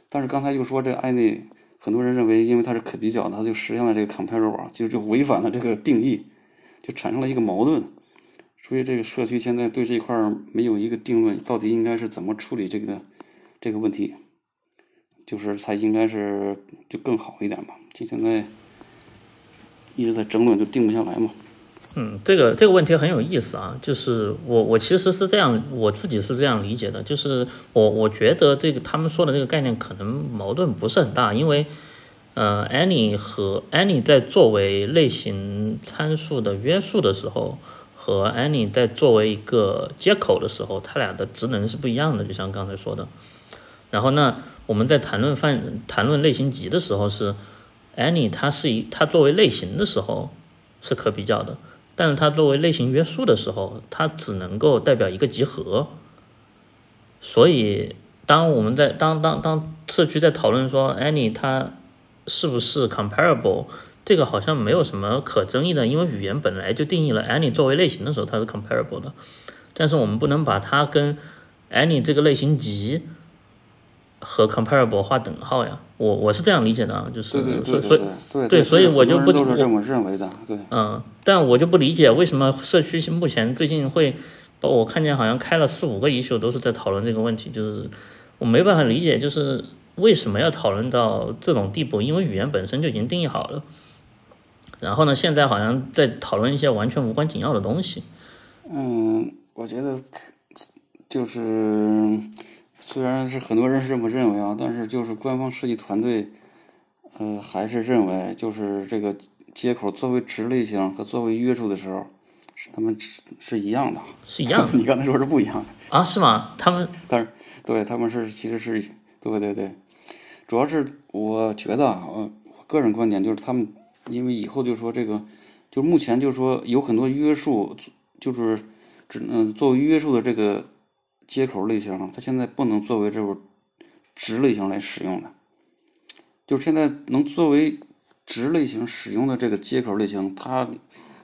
S3: 但是刚才又说这个案例。很多人认为，因为它是可比较的，它就实现了这个 comparable，就就违反了这个定义，就产生了一个矛盾。所以这个社区现在对这一块没有一个定论，到底应该是怎么处理这个这个问题，就是才应该是就更好一点吧。就现在一直在争论，就定不下来嘛。
S2: 嗯，这个这个问题很有意思啊，就是我我其实是这样，我自己是这样理解的，就是我我觉得这个他们说的这个概念可能矛盾不是很大，因为呃，any 和 any 在作为类型参数的约束的时候，和 any 在作为一个接口的时候，它俩的职能是不一样的，就像刚才说的。然后呢，我们在谈论范谈论类型集的时候，是 any 它是一它作为类型的时候是可比较的。但是它作为类型约束的时候，它只能够代表一个集合。所以，当我们在当当当社区在讨论说 any 它是不是 comparable，这个好像没有什么可争议的，因为语言本来就定义了 any 作为类型的时候它是 comparable 的。但是我们不能把它跟 any 这个类型集。和 comparable 画等号呀，我我是这样理解的啊，就是
S3: 对对
S2: 对对
S3: 对对，
S2: 所以我就不
S3: 都是这么认为的，对，
S2: 嗯，但我就不理解为什么社区目前最近会，把我看见好像开了四五个 issue 都是在讨论这个问题，就是我没办法理解，就是为什么要讨论到这种地步？因为语言本身就已经定义好了，然后呢，现在好像在讨论一些完全无关紧要的东西。
S3: 嗯，我觉得就是。虽然是很多人是这么认为啊，但是就是官方设计团队，呃，还是认为就是这个接口作为值类型和作为约束的时候，是他们是是一样的，
S2: 是一样的。
S3: 你刚才说是不一样的
S2: 啊？是吗？他们
S3: 但是对他们是其实是对对对，主要是我觉得啊，我个人观点就是他们因为以后就说这个，就目前就是说有很多约束，就是只能作为约束的这个。接口类型，它现在不能作为这种值类型来使用的。就是现在能作为值类型使用的这个接口类型，它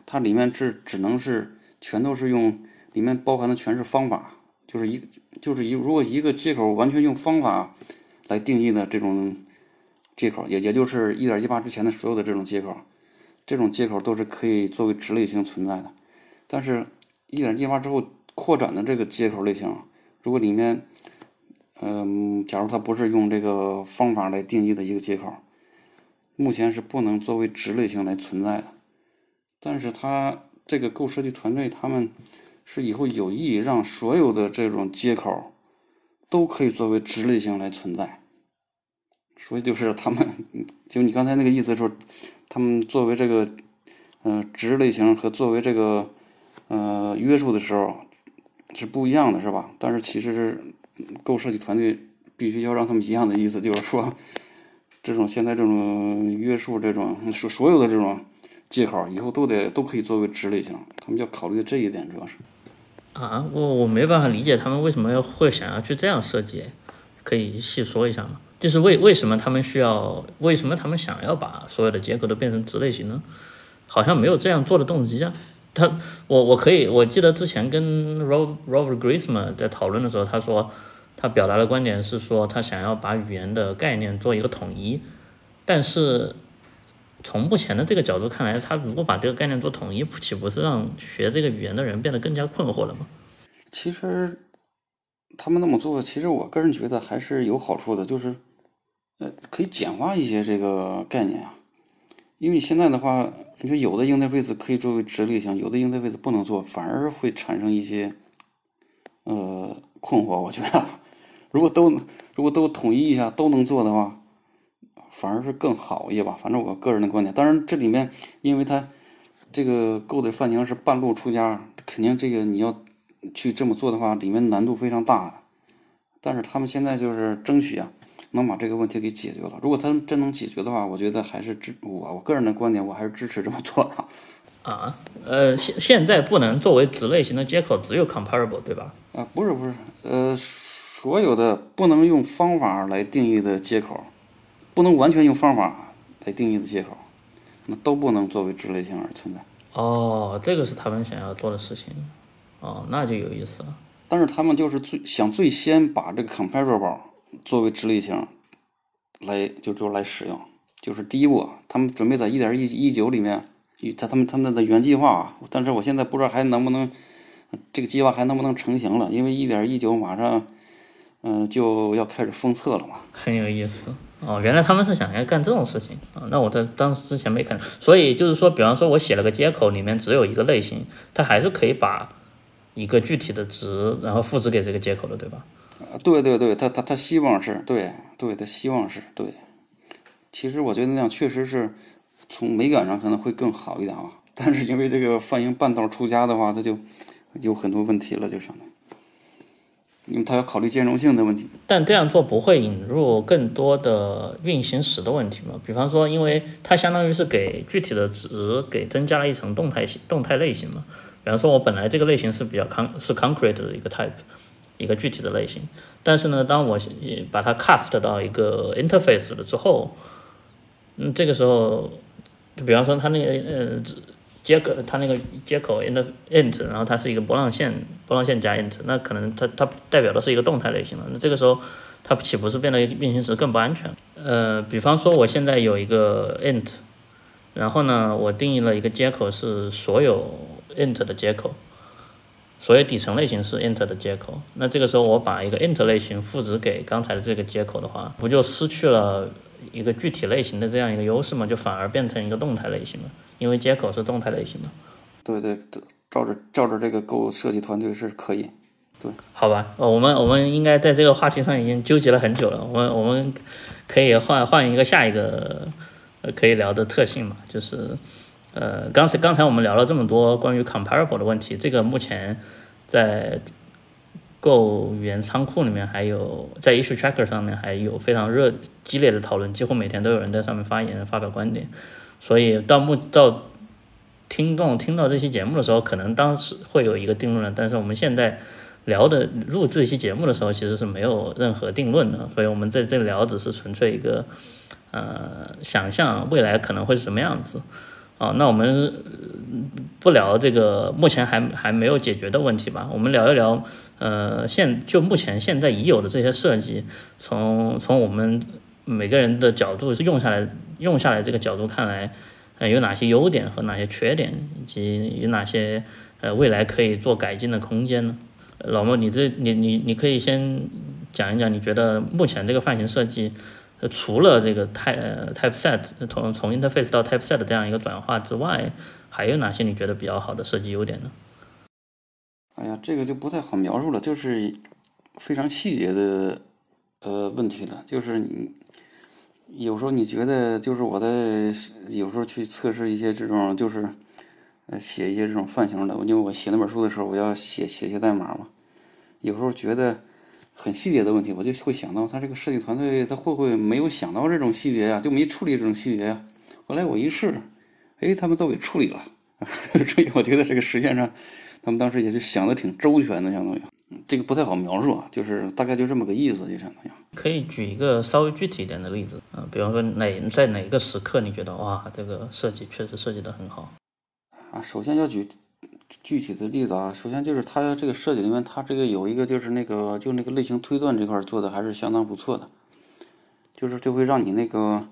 S3: 它里面是只能是全都是用里面包含的全是方法，就是一就是一如果一个接口完全用方法来定义的这种接口，也也就是一点一八之前的所有的这种接口，这种接口都是可以作为值类型存在的。但是一点一八之后扩展的这个接口类型。如果里面，嗯，假如它不是用这个方法来定义的一个接口，目前是不能作为值类型来存在的。但是它这个构设计团队他们是以后有意让所有的这种接口都可以作为值类型来存在。所以就是他们，就你刚才那个意思说，他们作为这个，嗯，值类型和作为这个，呃，约束的时候。是不一样的，是吧？但是其实是构设计团队必须要让他们一样的意思，就是说，这种现在这种约束，这种所所有的这种接口，以后都得都可以作为值类型。他们要考虑这一点主要是。
S2: 啊，我我没办法理解他们为什么要会想要去这样设计，可以细说一下吗？就是为为什么他们需要，为什么他们想要把所有的接口都变成直类型呢？好像没有这样做的动机啊。他，我我可以，我记得之前跟 Rob Robert Grisman 在讨论的时候，他说他表达的观点是说，他想要把语言的概念做一个统一，但是从目前的这个角度看来，他如果把这个概念做统一，岂不是让学这个语言的人变得更加困惑了吗？
S3: 其实他们那么做，其实我个人觉得还是有好处的，就是可以简化一些这个概念啊。因为现在的话，你说有的应对位置可以作为直立型，有的应对位置不能做，反而会产生一些呃困惑。我觉得，如果都如果都统一一下都能做的话，反而是更好一些吧。反正我个人的观点。当然，这里面因为它这个够的泛型是半路出家，肯定这个你要去这么做的话，里面难度非常大的。但是他们现在就是争取啊。能把这个问题给解决了。如果他们真能解决的话，我觉得还是支我我个人的观点，我还是支持这么做的。
S2: 啊，呃，现现在不能作为子类型的接口，只有 comparable 对吧？
S3: 啊，不是不是，呃，所有的不能用方法来定义的接口，不能完全用方法来定义的接口，那都不能作为子类型而存在。
S2: 哦，这个是他们想要做的事情。哦，那就有意思了。
S3: 但是他们就是最想最先把这个 comparable。作为直类型来就就来使用，就是第一步，他们准备在一点一一九里面，在他们他们的原计划啊，但是我现在不知道还能不能这个计划还能不能成型了，因为一点一九马上嗯就要开始封测了嘛。
S2: 很有意思哦，原来他们是想要干这种事情啊，那我在当时之前没看，所以就是说，比方说我写了个接口，里面只有一个类型，它还是可以把一个具体的值然后复制给这个接口的，对吧？
S3: 对对对，他他他希望是对对，他希望是对。其实我觉得那样确实是从美感上可能会更好一点啊，但是因为这个泛型半道出家的话，它就有很多问题了，就相当于，因为他要考虑兼容性的问题。
S2: 但这样做不会引入更多的运行时的问题吗？比方说，因为它相当于是给具体的值给增加了一层动态性动态类型嘛。比方说，我本来这个类型是比较 con 是 concrete 的一个 type。一个具体的类型，但是呢，当我把它 cast 到一个 interface 了之后，嗯，这个时候，就比方说它那个呃接口，它那个接口 int int，然后它是一个波浪线，波浪线加 int，那可能它它代表的是一个动态类型了。那这个时候，它岂不是变得运行时更不安全？呃，比方说我现在有一个 int，然后呢，我定义了一个接口是所有 int 的接口。所以底层类型是 int 的接口，那这个时候我把一个 int 类型复制给刚才的这个接口的话，不就失去了一个具体类型的这样一个优势吗？就反而变成一个动态类型了，因为接口是动态类型嘛。
S3: 对对对，照着照着这个构设计团队是可以。对，
S2: 好吧，呃，我们我们应该在这个话题上已经纠结了很久了，我们我们可以换换一个下一个呃可以聊的特性嘛，就是。呃，刚才刚才我们聊了这么多关于 comparable 的问题，这个目前在 Go 语言仓库里面，还有在 issue tracker 上面还有非常热激烈的讨论，几乎每天都有人在上面发言发表观点。所以到目到听众听到这期节目的时候，可能当时会有一个定论，但是我们现在聊的录这期节目的时候，其实是没有任何定论的，所以我们在这聊只是纯粹一个呃想象未来可能会是什么样子。啊，那我们不聊这个目前还还没有解决的问题吧？我们聊一聊，呃，现就目前现在已有的这些设计，从从我们每个人的角度是用下来用下来这个角度看来，呃，有哪些优点和哪些缺点，以及有哪些呃未来可以做改进的空间呢？老莫，你这你你你可以先讲一讲，你觉得目前这个泛型设计？除了这个 type typeset 从从 interface 到 typeset 这样一个转化之外，还有哪些你觉得比较好的设计优点呢？
S3: 哎呀，这个就不太好描述了，就是非常细节的呃问题了。就是你有时候你觉得，就是我在有时候去测试一些这种，就是呃写一些这种泛型的，因为我写那本书的时候，我要写写些代码嘛，有时候觉得。很细节的问题，我就会想到他这个设计团队，他会不会没有想到这种细节呀？就没处理这种细节呀？后来我一试，哎，他们都给处理了。所以我觉得这个实现上，他们当时也是想的挺周全的，相当于这个不太好描述啊，就是大概就这么个意思，就相当于。
S2: 可以举一个稍微具体一点的例子啊，比方说哪在哪个时刻你觉得哇，这个设计确实设计的很好
S3: 啊？首先要举具体的例子啊，首先就是它这个设计里面，它这个有一个就是那个就那个类型推断这块做的还是相当不错的，就是就会让你那个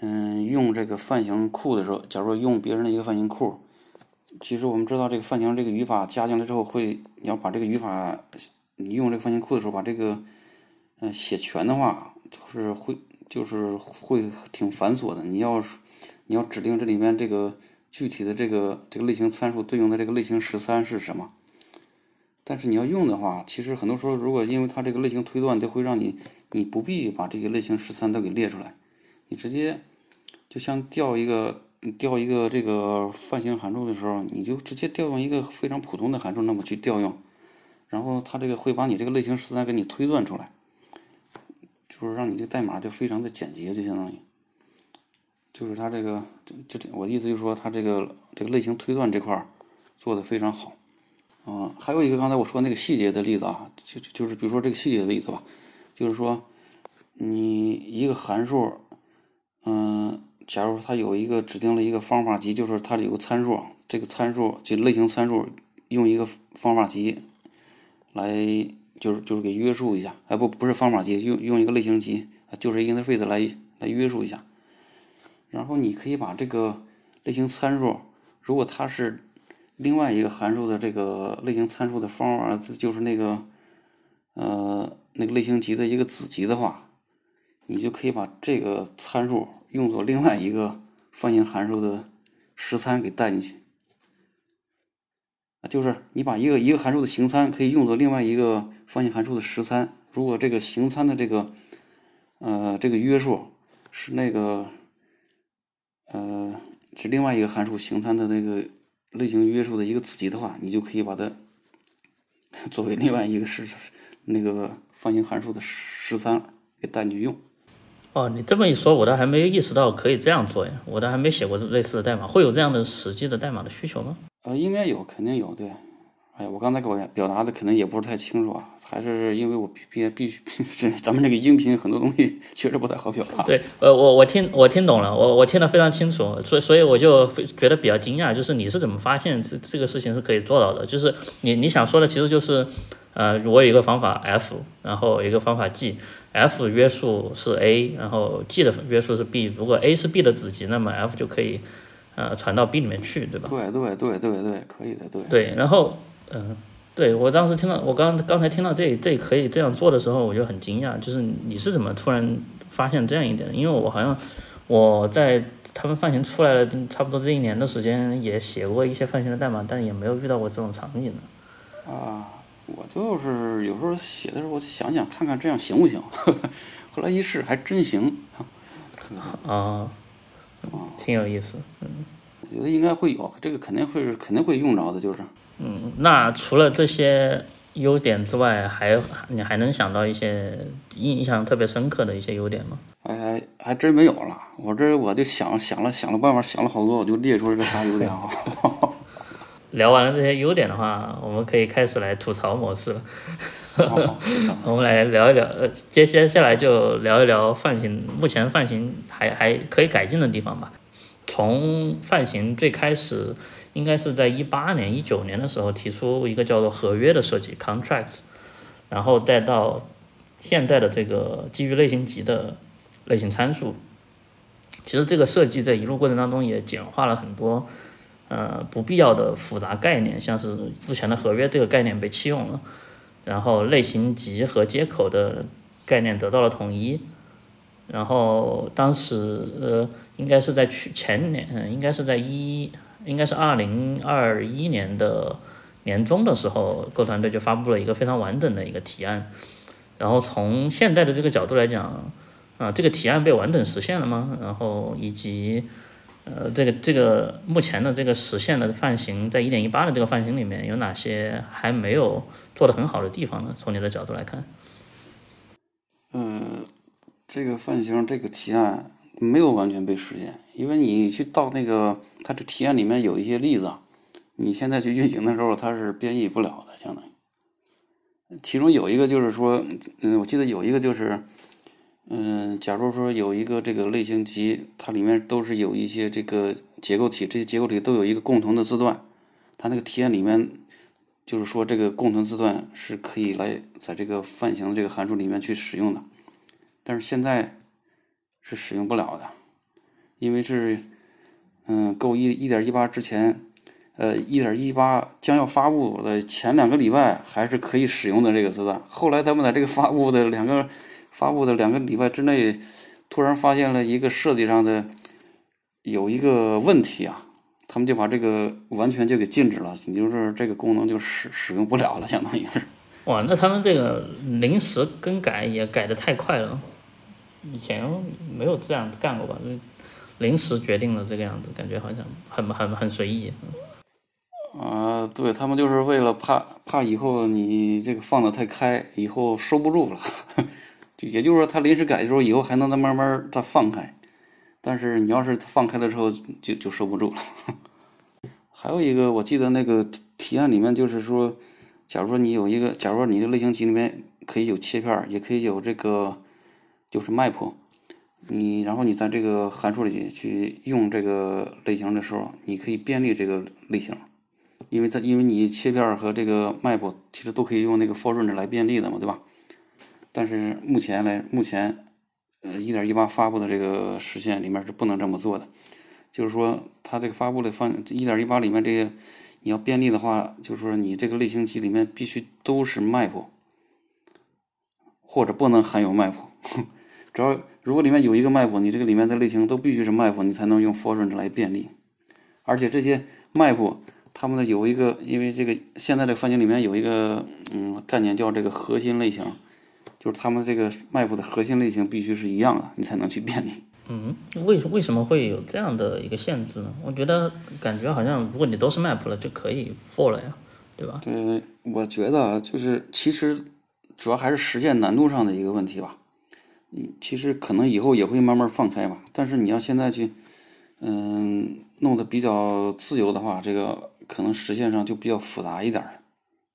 S3: 嗯用这个泛型库的时候，假如说用别人的一个泛型库，其实我们知道这个泛型这个语法加进来之后会，你要把这个语法你用这个泛型库的时候把这个。嗯，写全的话就是会就是会挺繁琐的。你要你要指定这里面这个具体的这个这个类型参数对应的这个类型十三是什么，但是你要用的话，其实很多时候如果因为它这个类型推断，都会让你你不必把这个类型十三都给列出来，你直接就像调一个调一个这个泛型函数的时候，你就直接调用一个非常普通的函数那么去调用，然后它这个会把你这个类型十三给你推断出来。就是让你这代码就非常的简洁，就相当于，就是它这个就就我的意思就是说，它这个这个类型推断这块儿做的非常好，啊，还有一个刚才我说那个细节的例子啊，就就是比如说这个细节的例子吧，就是说你一个函数，嗯，假如它有一个指定了一个方法集，就是它有个参数，这个参数就类型参数用一个方法集来。就是就是给约束一下，哎不不是方法集，用用一个类型集，就是 interface 来来约束一下。然后你可以把这个类型参数，如果它是另外一个函数的这个类型参数的方法，就是那个呃那个类型集的一个子集的话，你就可以把这个参数用作另外一个泛型函数的实参给带进去。就是你把一个一个函数的形参可以用作另外一个方形函数的实参，如果这个形参的这个呃这个约束是那个呃是另外一个函数形参的那个类型约束的一个子集的话，你就可以把它 作为另外一个是那个方形函数的十三给带进去用。
S2: 哦，你这么一说，我倒还没有意识到可以这样做呀，我倒还没写过类似的代码，会有这样的实际的代码的需求吗？
S3: 呃，应该有，肯定有，对。哎，我刚才给我表达的可能也不是太清楚啊，还是因为我必必须是 咱们这个音频很多东西 确实不太好表达。
S2: 对，呃，我我听我听懂了，我我听得非常清楚，所以所以我就觉得比较惊讶，就是你是怎么发现这这个事情是可以做到的？就是你你想说的其实就是，呃，我有一个方法 f，然后有一个方法 g，f 约束是 a，然后 g 的约束是 b，如果 a 是 b 的子集，那么 f 就可以。呃，传到 B 里面去，对吧？
S3: 对对对对对，可以的，对。
S2: 对，然后，嗯，对我当时听到，我刚刚才听到这这可以这样做的时候，我就很惊讶，就是你是怎么突然发现这样一点的？因为我好像我在他们范型出来了差不多这一年的时间，也写过一些范型的代码，但也没有遇到过这种场景
S3: 的。啊，我就是有时候写的时候，我想想看看这样行不行，后来一试还真行。
S2: 啊。挺有意思，嗯，
S3: 我觉得应该会有，这个肯定会肯定会用着的，就是。
S2: 嗯，那除了这些优点之外，还你还能想到一些印象特别深刻的一些优点吗？
S3: 哎，还真没有了。我这我就想想了想了办法，想了好多，我就列出了这仨优点啊。
S2: 聊完了这些优点的话，我们可以开始来吐槽模式了。我们来聊一聊，呃，接接下来就聊一聊范型，目前范型还还可以改进的地方吧。从范型最开始，应该是在一八年、一九年的时候提出一个叫做合约的设计 （contract），然后再到现在的这个基于类型级的类型参数。其实这个设计在一路过程当中也简化了很多。呃，不必要的复杂概念，像是之前的合约这个概念被弃用了，然后类型级和接口的概念得到了统一，然后当时呃，应该是在去前年，嗯，应该是在一，应该是二零二一年的年中的时候，各团队就发布了一个非常完整的一个提案，然后从现在的这个角度来讲，啊，这个提案被完整实现了吗？然后以及。呃，这个这个目前的这个实现的范型，在一点一八的这个范型里面有哪些还没有做的很好的地方呢？从你的角度来看，
S3: 嗯，这个范型这个提案没有完全被实现，因为你去到那个它这提案里面有一些例子，你现在去运行的时候它是编译不了的，相当于，其中有一个就是说，嗯，我记得有一个就是，嗯，假如说有一个这个类型集，它里面都是有一些这个结构体，这些结构体都有一个共同的字段，它那个体验里面就是说这个共同字段是可以来在这个泛型这个函数里面去使用的，但是现在是使用不了的，因为是，嗯够一一点一八之前。呃，一点一八将要发布的前两个礼拜还是可以使用的这个字段，后来他们在这个发布的两个发布的两个礼拜之内，突然发现了一个设计上的有一个问题啊，他们就把这个完全就给禁止了，也就是这个功能就使使用不了了，相当于是。
S2: 哇，那他们这个临时更改也改的太快了，以前没有这样干过吧？临时决定了这个样子，感觉好像很很很随意。
S3: 啊，对他们就是为了怕怕以后你这个放的太开，以后收不住了，就也就是说他临时改的时候，以后还能再慢慢再放开，但是你要是放开的时候就就收不住了。还有一个，我记得那个提案里面就是说，假如说你有一个，假如说你的类型集里面可以有切片，也可以有这个就是 map，你然后你在这个函数里去用这个类型的时候，你可以便利这个类型。因为它，因为你切片和这个 map 其实都可以用那个 for range 来便利的嘛，对吧？但是目前来，目前呃一点一八发布的这个实现里面是不能这么做的。就是说，它这个发布的方一点一八里面这个你要便利的话，就是说你这个类型集里面必须都是 map，或者不能含有 map。只要如果里面有一个 map，你这个里面的类型都必须是 map，你才能用 for range 来便利。而且这些 map。他们呢有一个，因为这个现在这个范型里面有一个嗯概念叫这个核心类型，就是他们这个 map 的核心类型必须是一样的，你才能去便利。
S2: 嗯，为什为什么会有这样的一个限制呢？我觉得感觉好像如果你都是 map 了就可以 for 了呀，对吧？
S3: 对，我觉得啊，就是其实主要还是实践难度上的一个问题吧。嗯，其实可能以后也会慢慢放开吧，但是你要现在去嗯弄得比较自由的话，这个。可能实现上就比较复杂一点儿，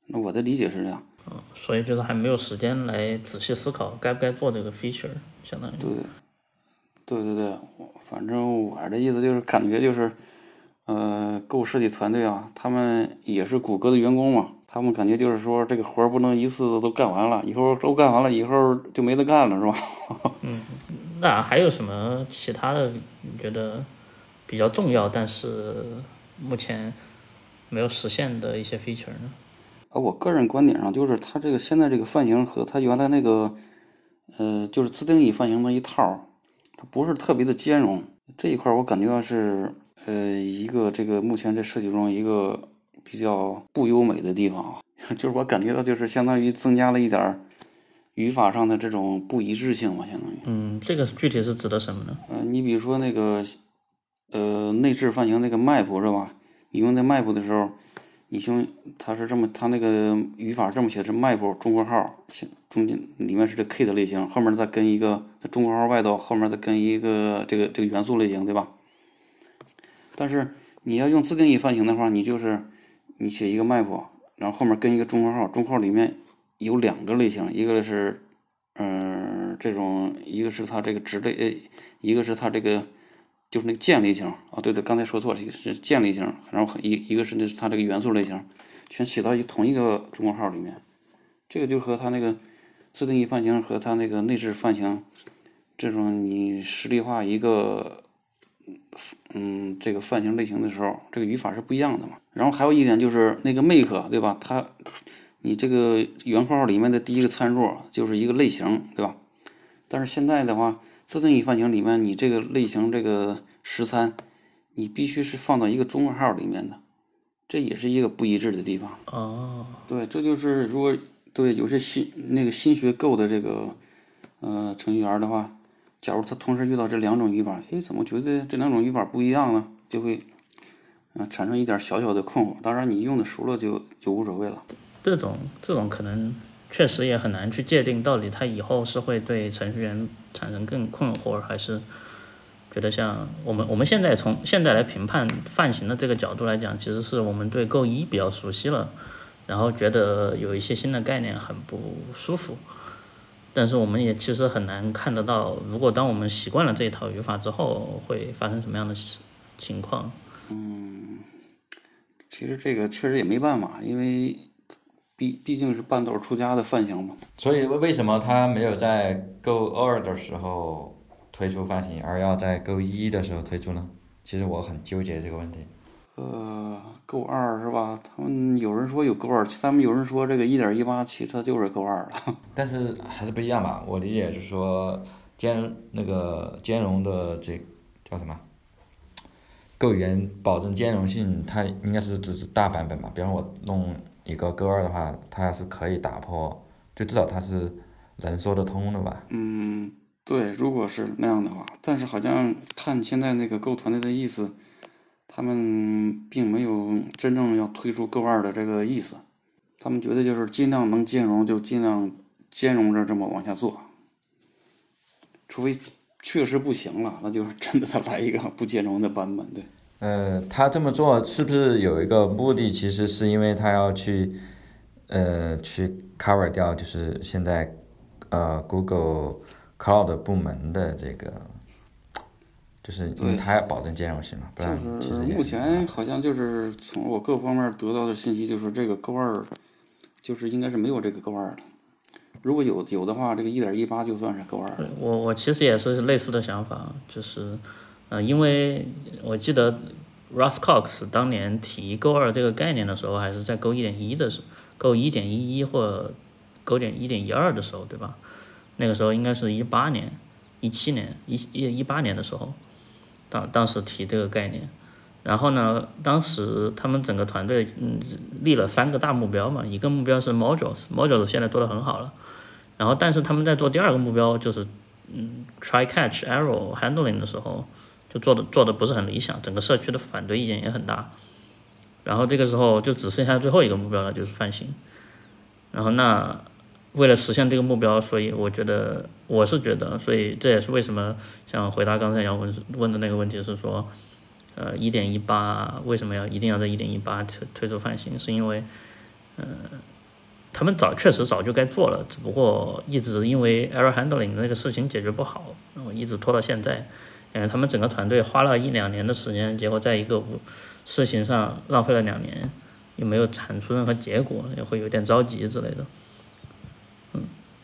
S3: 那我的理解是这样。
S2: 嗯，所以就是还没有时间来仔细思考该不该做这个 feature，相当于。
S3: 对，对对对，反正我的意思就是感觉就是，呃，购设计团队啊，他们也是谷歌的员工嘛，他们感觉就是说这个活儿不能一次都干完了，以后都干完了以后就没得干了，是
S2: 吧？嗯，那还有什么其他的你觉得比较重要，但是目前？没有实现的一些 feature 呢？
S3: 啊，我个人观点上就是它这个现在这个泛型和它原来那个，呃，就是自定义泛型那一套，它不是特别的兼容。这一块我感觉到是，呃，一个这个目前这设计中一个比较不优美的地方啊，就是我感觉到就是相当于增加了一点语法上的这种不一致性嘛，相当于。
S2: 嗯，这个具体是指的什么呢？
S3: 呃，你比如说那个，呃，内置泛型那个 map 是吧？你用那 map 的时候，你用它是这么，它那个语法这么写是 map 中括号，中间里面是这 k 的类型，后面再跟一个中括号外头后面再跟一个这个这个元素类型，对吧？但是你要用自定义泛型的话，你就是你写一个 map，然后后面跟一个中括号，中括号里面有两个类型，一个是嗯这种，一个是它这个值类，呃，一个是它这个。就是那个键类型啊，对对，刚才说错了，是键类型，然后一一个是那它这个元素类型，全写到一同一个中括号里面。这个就和它那个自定义泛型和它那个内置泛型这种你实例化一个嗯这个泛型类型的时候，这个语法是不一样的嘛。然后还有一点就是那个 make 对吧？它你这个圆括号里面的第一个参数就是一个类型对吧？但是现在的话。自定义泛型里面，你这个类型这个实参，你必须是放到一个中括号里面的，这也是一个不一致的地方。
S2: 哦，
S3: 对，这就是如果对有些新那个新学 Go 的这个呃程序员的话，假如他同时遇到这两种语法，哎，怎么觉得这两种语法不一样呢？就会啊产生一点小小的困惑。当然，你用的熟了就就无所谓了。
S2: 这种这种可能。确实也很难去界定，到底他以后是会对程序员产生更困惑，还是觉得像我们我们现在从现在来评判泛型的这个角度来讲，其实是我们对 Go 一比较熟悉了，然后觉得有一些新的概念很不舒服。但是我们也其实很难看得到，如果当我们习惯了这一套语法之后，会发生什么样的情况？
S3: 嗯，其实这个确实也没办法，因为毕毕竟是半道出家的范型嘛。
S1: 所以为什么他没有在 Go 二的时候推出范型，而要在 Go 一的时候推出呢？其实我很纠结这个问题。
S3: 呃，Go 二是吧？他们有人说有 Go 二，他们有人说这个一点一八其实它就是 Go 二了。
S1: 但是还是不一样吧？我理解就是说兼那个兼容的这叫什么？Go 语言保证兼容性，它应该是只是大版本吧？比方我弄一个 Go 二的话，它是可以打破，就至少它是能说得通的吧？
S3: 嗯，对，如果是那样的话，但是好像看现在那个 Go 团队的意思。他们并没有真正要推出 Go 二的这个意思，他们觉得就是尽量能兼容就尽量兼容着这么往下做，除非确实不行了，那就是真的再来一个不兼容的版本。对，
S1: 呃，他这么做是不是有一个目的？其实是因为他要去，呃，去 cover 掉就是现在呃 Google Cloud 部门的这个。就是因为它要保证兼容性嘛，不然
S3: 其实目前好像就是从我各方面得到的信息，就是这个 Go 二，就是应该是没有这个 Go 二的。如果有有的话，这个一点一八就算是 Go 二。
S2: 我我其实也是类似的想法，就是，呃，因为我记得 Russ Cox 当年提 Go 二这个概念的时候，还是在 Go 一点一的时候，勾一点一一或 Go 点一点一二的时候，对吧？那个时候应该是一八年、一七年、一一一八年的时候。当当时提这个概念，然后呢，当时他们整个团队嗯立了三个大目标嘛，一个目标是 modules，modules 现在做的很好了，然后但是他们在做第二个目标就是嗯 try catch error handling 的时候，就做的做的不是很理想，整个社区的反对意见也很大，然后这个时候就只剩下最后一个目标了，就是泛型，然后那。为了实现这个目标，所以我觉得我是觉得，所以这也是为什么像回答刚才杨文问的那个问题是说，呃，一点一八为什么要一定要在一点一八推推出泛型，是因为，呃，他们早确实早就该做了，只不过一直因为 error handling 那个事情解决不好，然后一直拖到现在，因为他们整个团队花了一两年的时间，结果在一个事情上浪费了两年，又没有产出任何结果，也会有点着急之类的。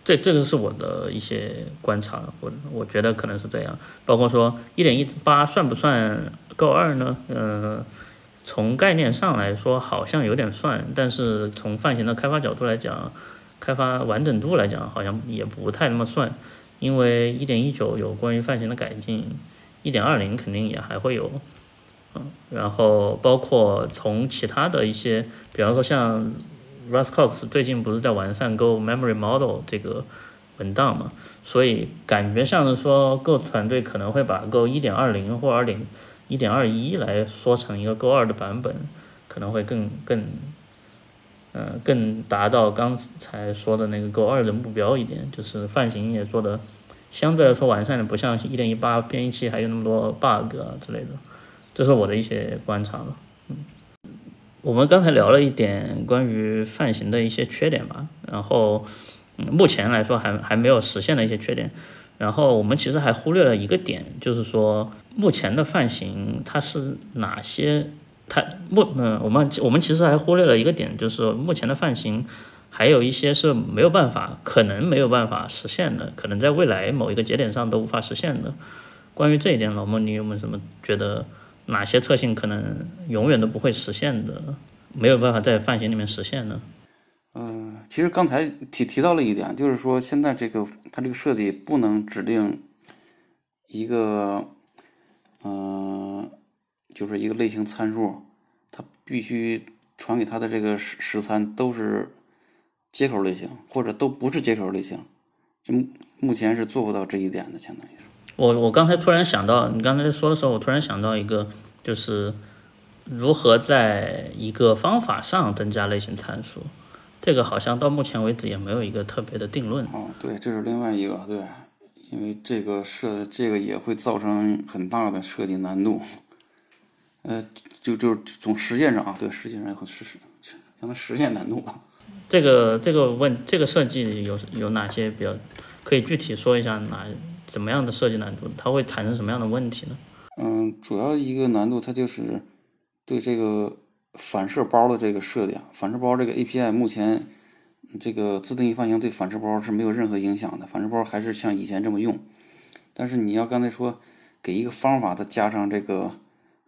S2: 这这个是我的一些观察，我我觉得可能是这样。包括说一点一八算不算够二呢？嗯，从概念上来说好像有点算，但是从泛型的开发角度来讲，开发完整度来讲好像也不太那么算，因为一点一九有关于泛型的改进，一点二零肯定也还会有，嗯，然后包括从其他的一些，比方说像。Russ Cox 最近不是在完善 Go Memory Model 这个文档嘛，所以感觉像是说 Go 团队可能会把 Go 一点二零或二点一点二一来说成一个 Go 二的版本，可能会更更，呃，更达到刚才说的那个 Go 二的目标一点，就是泛型也做的相对来说完善的，不像一点一八编译器还有那么多 bug 啊之类的，这是我的一些观察了，我们刚才聊了一点关于泛型的一些缺点吧，然后目前来说还还没有实现的一些缺点，然后我们其实还忽略了一个点，就是说目前的泛型它是哪些？它目嗯，我们我们其实还忽略了一个点，就是目前的泛型还有一些是没有办法，可能没有办法实现的，可能在未来某一个节点上都无法实现的。关于这一点，老莫你有没有什么觉得？哪些特性可能永远都不会实现的，没有办法在泛型里面实现呢？
S3: 嗯，其实刚才提提到了一点，就是说现在这个它这个设计不能指定一个，嗯，就是一个类型参数，它必须传给它的这个实实参都是接口类型，或者都不是接口类型，就目前是做不到这一点的，相当于是。
S2: 我我刚才突然想到，你刚才说的时候，我突然想到一个，就是如何在一个方法上增加类型参数，这个好像到目前为止也没有一个特别的定论。
S3: 哦，对，这是另外一个，对，因为这个设这个也会造成很大的设计难度。呃，就就从实践上啊，对，实践上很实实让它实践难度吧。
S2: 这个这个问这个设计有有哪些比较可以具体说一下哪怎么样的设计难度？它会产生什么样的问题呢？
S3: 嗯，主要一个难度它就是对这个反射包的这个设定，反射包这个 API 目前这个自定义范型对反射包是没有任何影响的，反射包还是像以前这么用。但是你要刚才说给一个方法，再加上这个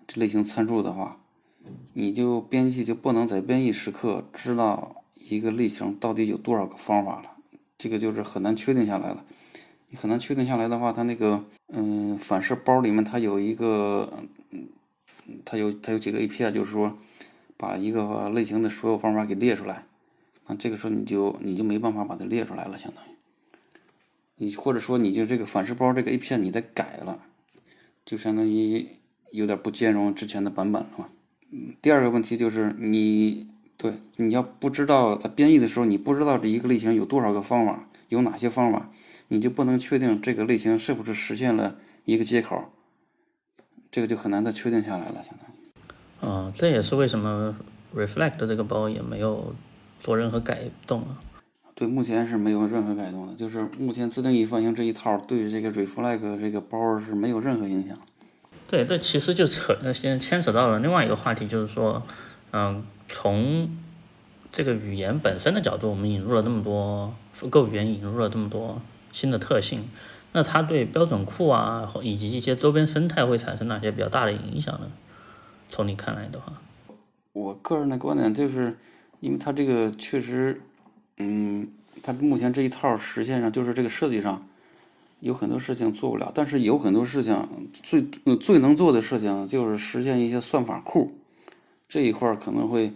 S3: 这类型参数的话，你就编辑就不能在编译时刻知道一个类型到底有多少个方法了，这个就是很难确定下来了。你很难确定下来的话，它那个嗯反射包里面它有一个嗯它有它有几个 API，就是说把一个类型的所有方法给列出来，那这个时候你就你就没办法把它列出来了，相当于。你或者说你就这个反射包这个 API 你再改了，就相当于有点不兼容之前的版本了嘛。第二个问题就是你对你要不知道它编译的时候，你不知道这一个类型有多少个方法，有哪些方法，你就不能确定这个类型是不是实现了一个接口，这个就很难再确定下来了，相当于。
S2: 啊，这也是为什么 Reflect 这个包也没有做任何改动啊。
S3: 对，目前是没有任何改动的，就是目前自定义范型这一套对这个 Reflect 这个包是没有任何影响。
S2: 对，这其实就扯，先牵扯到了另外一个话题，就是说，嗯，从这个语言本身的角度，我们引入了这么多 Go 语言引入了这么多新的特性，那它对标准库啊以及一些周边生态会产生哪些比较大的影响呢？从你看来的话，
S3: 我个人的观点就是，因为它这个确实。嗯，它目前这一套实现上就是这个设计上有很多事情做不了，但是有很多事情最最能做的事情就是实现一些算法库这一块可能会，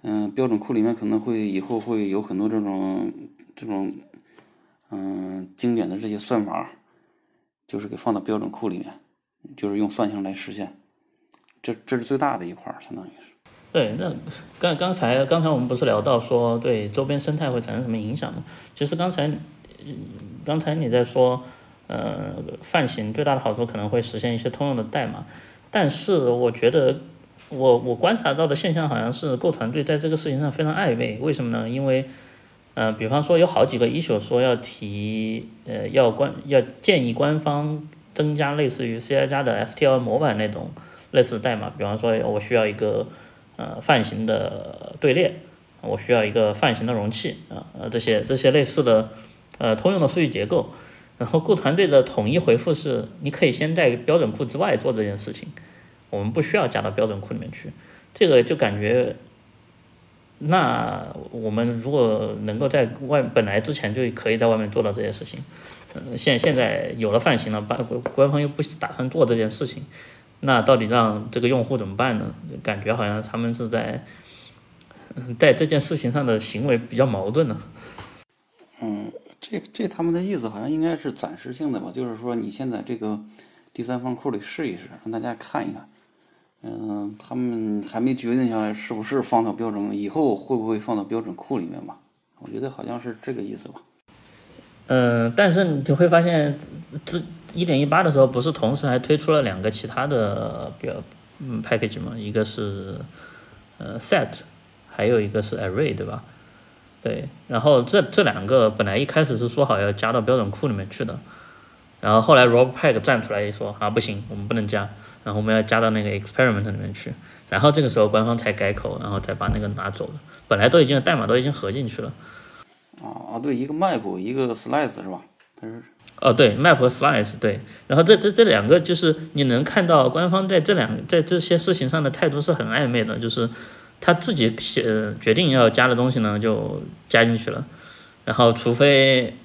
S3: 嗯，标准库里面可能会以后会有很多这种这种嗯经典的这些算法，就是给放到标准库里面，就是用范型来实现，这这是最大的一块，相当于是。
S2: 对，那刚刚才刚才我们不是聊到说对周边生态会产生什么影响吗？其实刚才，刚才你在说，呃，泛型最大的好处可能会实现一些通用的代码，但是我觉得我我观察到的现象好像是 Go 团队在这个事情上非常暧昧，为什么呢？因为，呃，比方说有好几个 issue 说要提，呃，要官要建议官方增加类似于 C 加的 STL 模板那种类似代码，比方说我需要一个。呃，泛型的队列，我需要一个泛型的容器啊，呃，这些这些类似的呃通用的数据结构，然后 Go 团队的统一回复是，你可以先在标准库之外做这件事情，我们不需要加到标准库里面去。这个就感觉，那我们如果能够在外本来之前就可以在外面做到这些事情，嗯，现现在有了泛型了，官官方又不打算做这件事情。那到底让这个用户怎么办呢？感觉好像他们是在，在这件事情上的行为比较矛盾呢。
S3: 嗯，这这他们的意思好像应该是暂时性的吧，就是说你先在这个第三方库里试一试，让大家看一看。嗯，他们还没决定下来是不是放到标准，以后会不会放到标准库里面吧？我觉得好像是这个意思吧。
S2: 嗯，但是你会发现这。一点一八的时候，不是同时还推出了两个其他的比较嗯 package 吗？一个是呃 set，还有一个是 array，对吧？对，然后这这两个本来一开始是说好要加到标准库里面去的，然后后来 Rob Pack 站出来一说啊不行，我们不能加，然后我们要加到那个 experiment 里面去，然后这个时候官方才改口，然后才把那个拿走了，本来都已经代码都已经合进去了。
S3: 啊啊对，一个 map，一个 slice 是吧？它是。
S2: 哦，对，map 和 slice 对，然后这这这两个就是你能看到官方在这两在这些事情上的态度是很暧昧的，就是他自己写决定要加的东西呢就加进去了，然后除非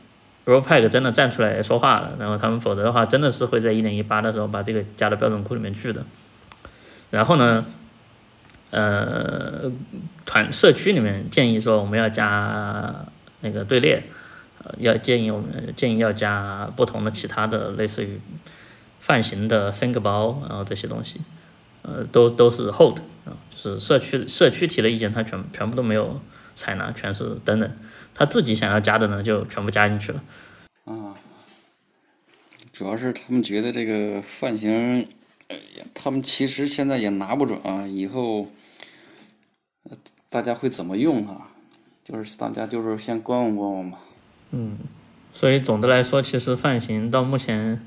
S2: ropack 真的站出来说话了，然后他们否则的话真的是会在一点一八的时候把这个加到标准库里面去的，然后呢，呃，团社区里面建议说我们要加那个队列。要建议我们建议要加不同的其他的类似于泛型的 think 包，然后这些东西，呃，都都是 hold 啊，就是社区社区提的意见，他全全部都没有采纳，全是等等，他自己想要加的呢，就全部加进去了。
S3: 啊，主要是他们觉得这个泛型，他们其实现在也拿不准啊，以后大家会怎么用啊，就是大家就是先观望观望吧。
S2: 嗯，所以总的来说，其实泛型到目前，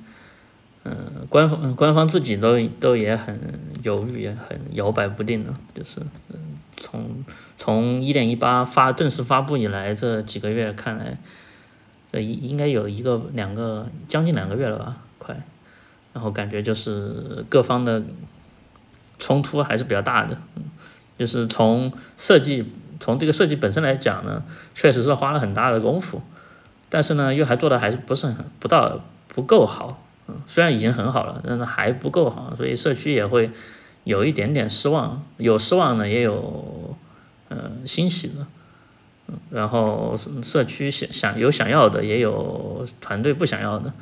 S2: 嗯、官方官方自己都都也很犹豫，也很摇摆不定的，就是嗯，从从一点一八发正式发布以来，这几个月看来，这应应该有一个两个将近两个月了吧，快，然后感觉就是各方的冲突还是比较大的，嗯，就是从设计从这个设计本身来讲呢，确实是花了很大的功夫。但是呢，又还做的还是不是很不到不够好，嗯，虽然已经很好了，但是还不够好，所以社区也会有一点点失望，有失望呢，也有呃欣喜的，嗯，然后社区想想有想要的，也有团队不想要的，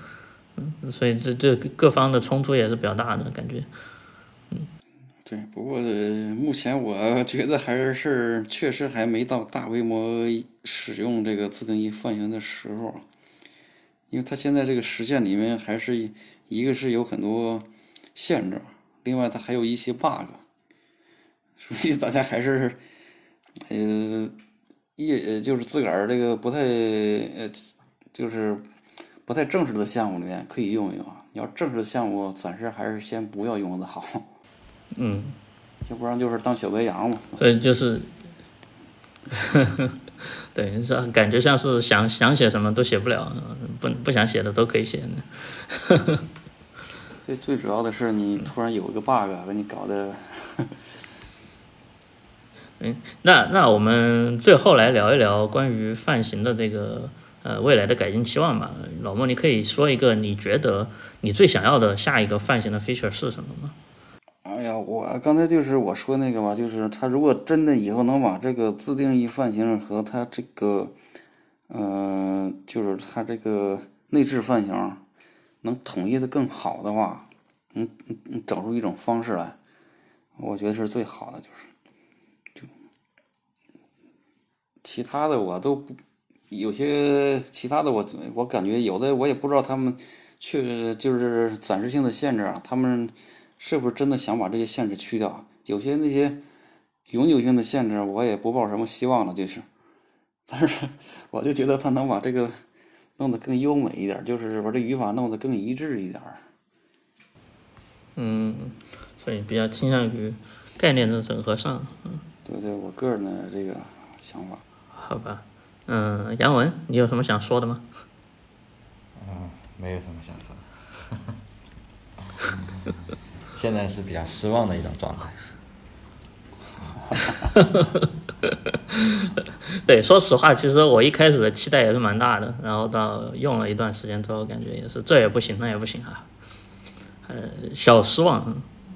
S2: 嗯，所以这这各方的冲突也是比较大的感觉，嗯
S3: 对，不过目前我觉得还是确实还没到大规模使用这个自定义泛型的时候，因为它现在这个实现里面还是一一个是有很多限制，另外它还有一些 bug，所以大家还是呃一就是自个儿这个不太呃就是不太正式的项目里面可以用一用，你要正式的项目暂时还是先不要用的好。
S2: 嗯，
S3: 要不然就是当小白羊了。
S2: 所以就是，对，是感觉像是想想写什么都写不了，不不想写的都可以写。
S3: 最最主要的是你突然有一个 bug 把你搞得，
S2: 嗯，那那我们最后来聊一聊关于泛型的这个呃未来的改进期望吧。老莫，你可以说一个你觉得你最想要的下一个泛型的 feature 是什么吗？
S3: 哎呀，我刚才就是我说那个吧，就是他如果真的以后能把这个自定义泛型和它这个，呃，就是它这个内置泛型能统一的更好的话，嗯嗯嗯，整出一种方式来，我觉得是最好的，就是，就其他的我都不，有些其他的我我感觉有的我也不知道他们确就是暂时性的限制啊，他们。是不是真的想把这些限制去掉？有些那些永久性的限制，我也不抱什么希望了，就是。但是我就觉得他能把这个弄得更优美一点，就是把这语法弄得更一致一点。
S2: 嗯，所以比较倾向于概念的整合上。嗯，
S3: 对对，我个人的这个想法。
S2: 好吧，嗯，杨文，你有什么想说的吗？
S1: 嗯，没有什么想说的。现在是比较失望的一种状态。
S2: 对，说实话，其实我一开始的期待也是蛮大的，然后到用了一段时间之后，感觉也是这也不行，那也不行啊，呃，小失望，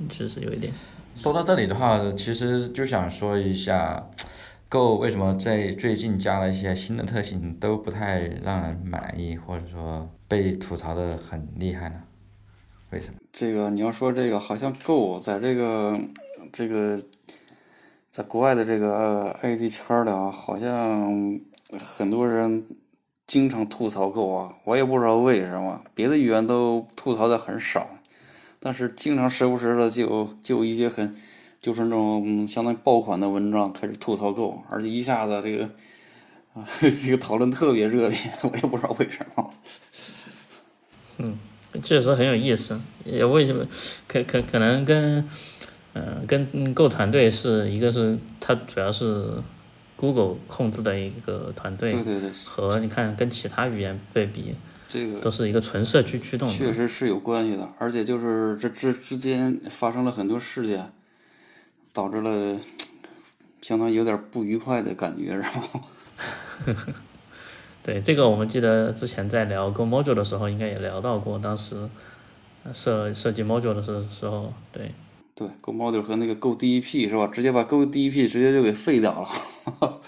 S2: 其实有一点。
S1: 说到这里的话，其实就想说一下，Go 为什么在最近加了一些新的特性都不太让人满意，或者说被吐槽的很厉害呢？为什么？
S3: 这个你要说这个，好像 Go 在这个这个在国外的这个 ID 圈里啊，好像很多人经常吐槽 Go 啊，我也不知道为什么，别的语言都吐槽的很少，但是经常时不时的就就一些很就是那种相当于爆款的文章开始吐槽 Go，而且一下子这个啊 这个讨论特别热烈，我也不知道为什么。
S2: 嗯。确实很有意思，也为什么可可可能跟嗯跟 Go 团队是一个是它主要是 Google 控制的一个团队，
S3: 对对对，
S2: 和你看跟其他语言对比，
S3: 这个
S2: 都是一个纯社区驱动的，
S3: 确实是有关系的，而且就是这这之间发生了很多事件，导致了相当于有点不愉快的感觉，是吧？
S2: 对这个，我们记得之前在聊 Go Module 的时候，应该也聊到过。当时设设计 Module 的时时候，对
S3: 对，Go Module 和那个 Go DEP 是吧？直接把 Go DEP 直接就给废掉了，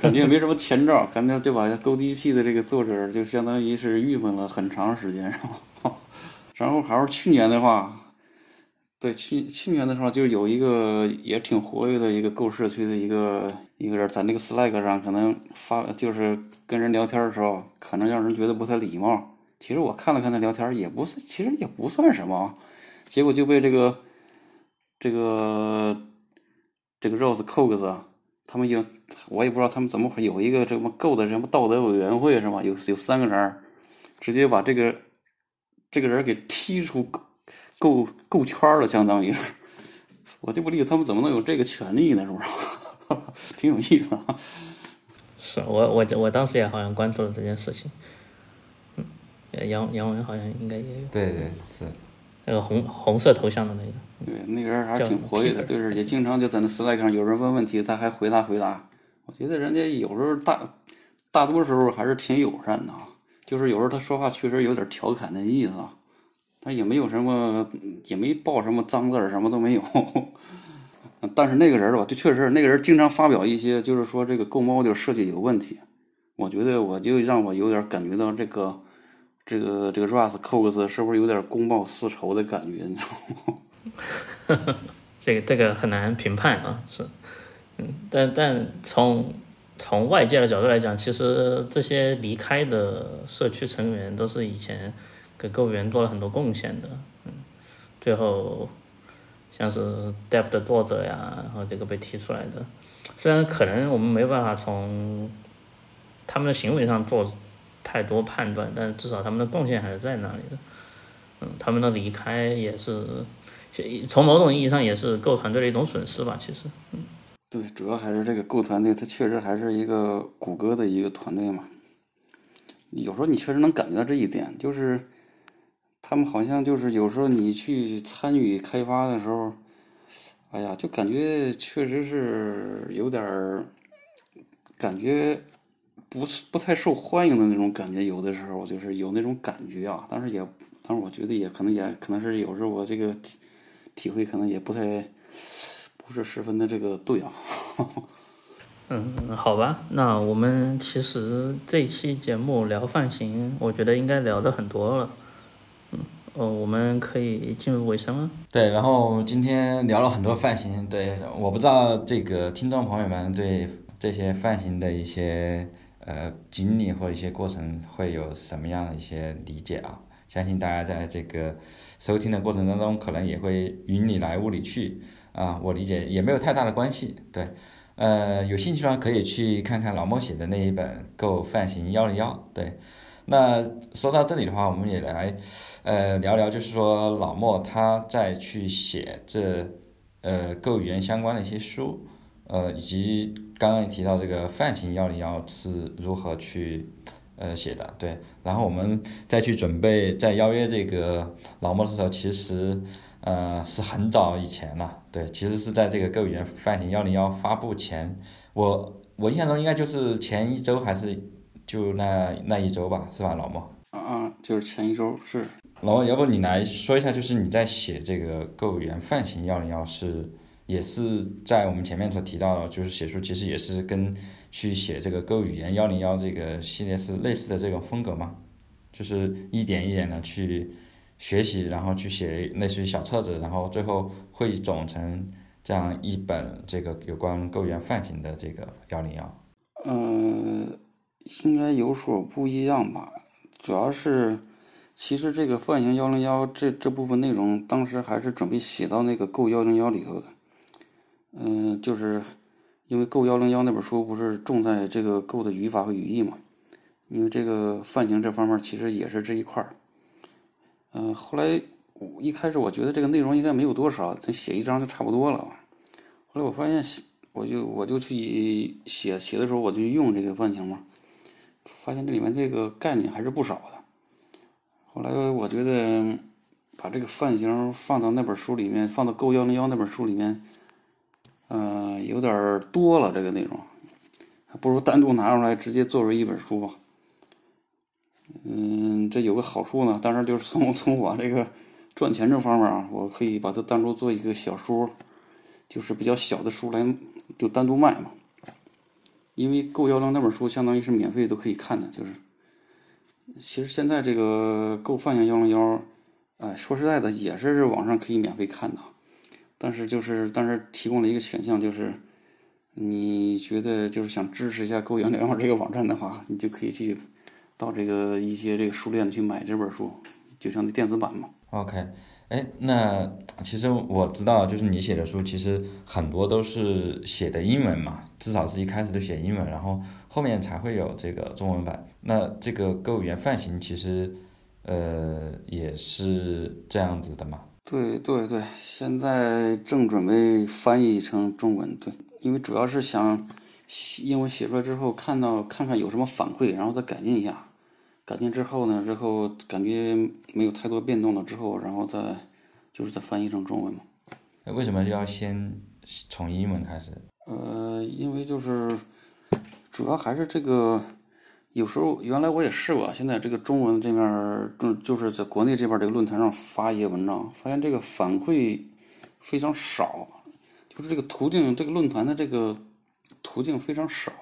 S3: 感觉也没什么前兆，感觉对吧？Go DEP 的这个作者就相当于是郁闷了很长时间，是吧？然后还是去年的话。对，去去年的时候就有一个也挺活跃的一个购社区的一个一个人，在那个 Slack 上可能发，就是跟人聊天的时候，可能让人觉得不太礼貌。其实我看了看他聊天，也不是，其实也不算什么。结果就被这个这个这个 Rose Cox 他们有我也不知道他们怎么会有一个这么够的什么道德委员会是吧？有有三个人，直接把这个这个人给踢出够够够圈了，相当于是。我就不理解他们怎么能有这个权利呢？是不是？挺有意思啊。
S2: 是我我我当时也好像关注了这件事情。嗯，杨杨文好像应该也有。
S1: 对对是。
S2: 那个红红色头像的那个。
S3: 对，那个人还是挺活跃的，就是也经常就在那 Slack 上有人问问题，他还回答回答。我觉得人家有时候大大多时候还是挺友善的啊，就是有时候他说话确实有点调侃的意思啊，但也没有什么，也没报什么脏字儿，什么都没有。但是那个人吧，就确实那个人经常发表一些，就是说这个 Go Model 设计有问题。我觉得我就让我有点感觉到这个这个这个 Rust Cox 是不是有点公报私仇的感觉？你知道吗？
S2: 这个这个很难评判啊，是，嗯，但但从从外界的角度来讲，其实这些离开的社区成员都是以前给购物员做了很多贡献的，嗯，最后像是 Depp 的作者呀，然后这个被踢出来的，虽然可能我们没办法从他们的行为上做太多判断，但至少他们的贡献还是在那里的，嗯，他们的离开也是。从某种意义上也是购团队的一种损失吧，其实，嗯，
S3: 对，主要还是这个购团队，它确实还是一个谷歌的一个团队嘛。有时候你确实能感觉到这一点，就是他们好像就是有时候你去参与开发的时候，哎呀，就感觉确实是有点儿感觉不是不太受欢迎的那种感觉，有的时候就是有那种感觉啊。但是也，但是我觉得也可能也可能是有时候我这个。体体会可能也不太，不是十分的这个对啊。
S2: 嗯，好吧，那我们其实这期节目聊泛型，我觉得应该聊的很多了。嗯，哦，我们可以进入尾声了。
S1: 对，然后今天聊了很多泛型，对，我不知道这个听众朋友们对这些泛型的一些呃经历或一些过程会有什么样的一些理解啊？相信大家在这个收听的过程当中，可能也会云里来雾里去啊，我理解也没有太大的关系。对，呃，有兴趣的话可以去看看老莫写的那一本《Go 泛型幺零幺》。对，那说到这里的话，我们也来呃聊聊，就是说老莫他在去写这呃 Go 语言相关的一些书，呃，以及刚刚也提到这个泛型幺零幺是如何去。呃，写的对，然后我们再去准备在邀约这个老莫的时候，其实呃是很早以前了，对，其实是在这个购语言泛型幺零幺发布前，我我印象中应该就是前一周还是就那那一周吧，是吧，老莫？
S3: 啊，就是前一周是。
S1: 老莫，要不你来说一下，就是你在写这个购语言泛型幺零幺是，也是在我们前面所提到的，就是写书其实也是跟。去写这个 Go 语言幺零幺这个系列是类似的这种风格吗？就是一点一点的去学习，然后去写类似于小册子，然后最后汇总成这样一本这个有关 Go 语言泛型的这个幺零幺。
S3: 嗯，应该有所不一样吧。主要是，其实这个泛型幺零幺这这部分内容，当时还是准备写到那个 Go 幺零幺里头的。嗯，就是。因为 Go 幺零幺那本书不是重在这个 Go 的语法和语义嘛？因为这个泛型这方面其实也是这一块儿。嗯，后来我一开始我觉得这个内容应该没有多少，咱写一章就差不多了。后来我发现，我就我就去写写的时候我就用这个泛型嘛，发现这里面这个概念还是不少的。后来我觉得把这个泛型放到那本书里面，放到 Go 幺零幺那本书里面。嗯，有点多了这个内容，还不如单独拿出来直接作为一本书吧。嗯，这有个好处呢，当然就是从 从我这个赚钱这方面啊，我可以把它单独做一个小书，就是比较小的书来就单独卖嘛。因为购幺零那本书相当于是免费都可以看的，就是其实现在这个购泛型幺零幺，哎，说实在的也是网上可以免费看的。但是就是，但是提供了一个选项，就是你觉得就是想支持一下“购养两网”这个网站的话，你就可以去到这个一些这个书店去买这本书，就像那电子版嘛。
S1: OK，哎，那其实我知道，就是你写的书，其实很多都是写的英文嘛，至少是一开始都写英文，然后后面才会有这个中文版。那这个《购物园泛行》其实，呃，也是这样子的嘛？
S3: 对对对，现在正准备翻译成中文，对，因为主要是想英文写出来之后，看到看看有什么反馈，然后再改进一下。改进之后呢，之后感觉没有太多变动了之后，然后再就是再翻译成中文嘛。
S1: 为什么要先从英文开始？
S3: 呃，因为就是主要还是这个，有时候原来我也试过，现在这个中文这面就就是在国内这边这个论坛上发一些文章，发现这个反馈非常少，就是这个途径，这个论坛的这个途径非常少。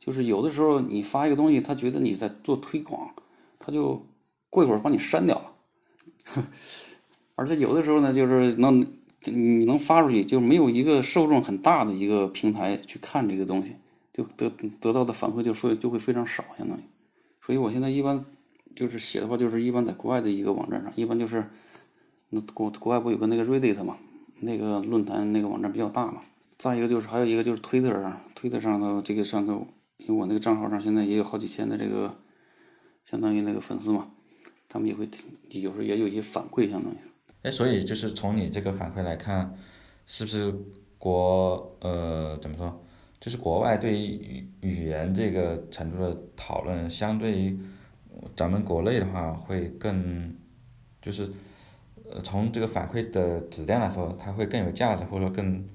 S3: 就是有的时候你发一个东西，他觉得你在做推广，他就过一会儿把你删掉了。而且有的时候呢，就是能你能发出去，就没有一个受众很大的一个平台去看这个东西，就得得到的反馈就说就会非常少，相当于。所以我现在一般就是写的话，就是一般在国外的一个网站上，一般就是那国国外不有个那个 Reddit 嘛，那个论坛那个网站比较大嘛。再一个就是还有一个就是推特上，推特上头这个上头。因为我那个账号上现在也有好几千的这个，相当于那个粉丝嘛，他们也会有时候也有一些反馈，相当于。
S1: 哎，所以就是从你这个反馈来看，是不是国呃怎么说，就是国外对于语言这个程度的讨论，相对于咱们国内的话会更，就是呃从这个反馈的质量来说，它会更有价值，或者说更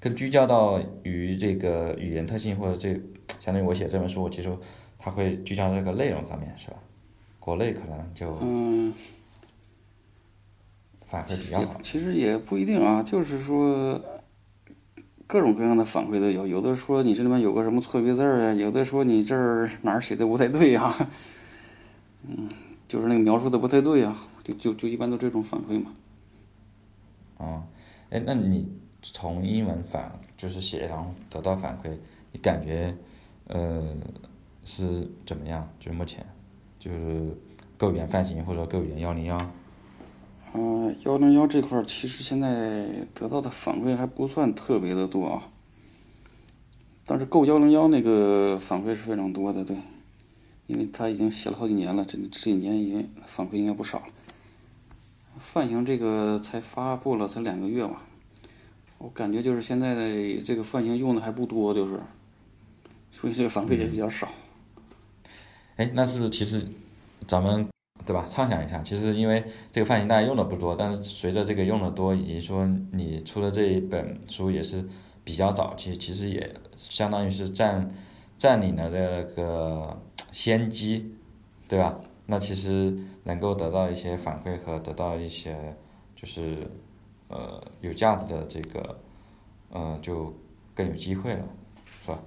S1: 更聚焦到于这个语言特性或者这。相当于我写这本书，其实它会聚焦这个内容上面，是吧？国内可能就反馈比较好。
S3: 其实也不一定啊，就是说各种各样的反馈都有。有的说你这里面有个什么错别字儿啊，有的说你这儿哪儿写的不太对呀，嗯，就是那个描述的不太对啊，就就就一般都这种反馈嘛。
S1: 哦，哎，那你从英文反就是写然后得到反馈，你感觉？呃，是怎么样？就是目前，就是购员泛行或者说购员幺零幺。
S3: 嗯，幺零幺这块儿其实现在得到的反馈还不算特别的多啊，但是购幺零幺那个反馈是非常多的，对，因为他已经写了好几年了，这这几年已经反馈应该不少了。泛型这个才发布了才两个月嘛，我感觉就是现在的这个泛型用的还不多，就是。所以这个反馈也比较少。
S1: 哎，那是不是其实咱们对吧？畅想一下，其实因为这个范型大家用的不多，但是随着这个用的多，以及说你出的这一本书也是比较早期，其实也相当于是占占领了这个先机，对吧？那其实能够得到一些反馈和得到一些就是呃有价值的这个呃就更有机会了，是吧？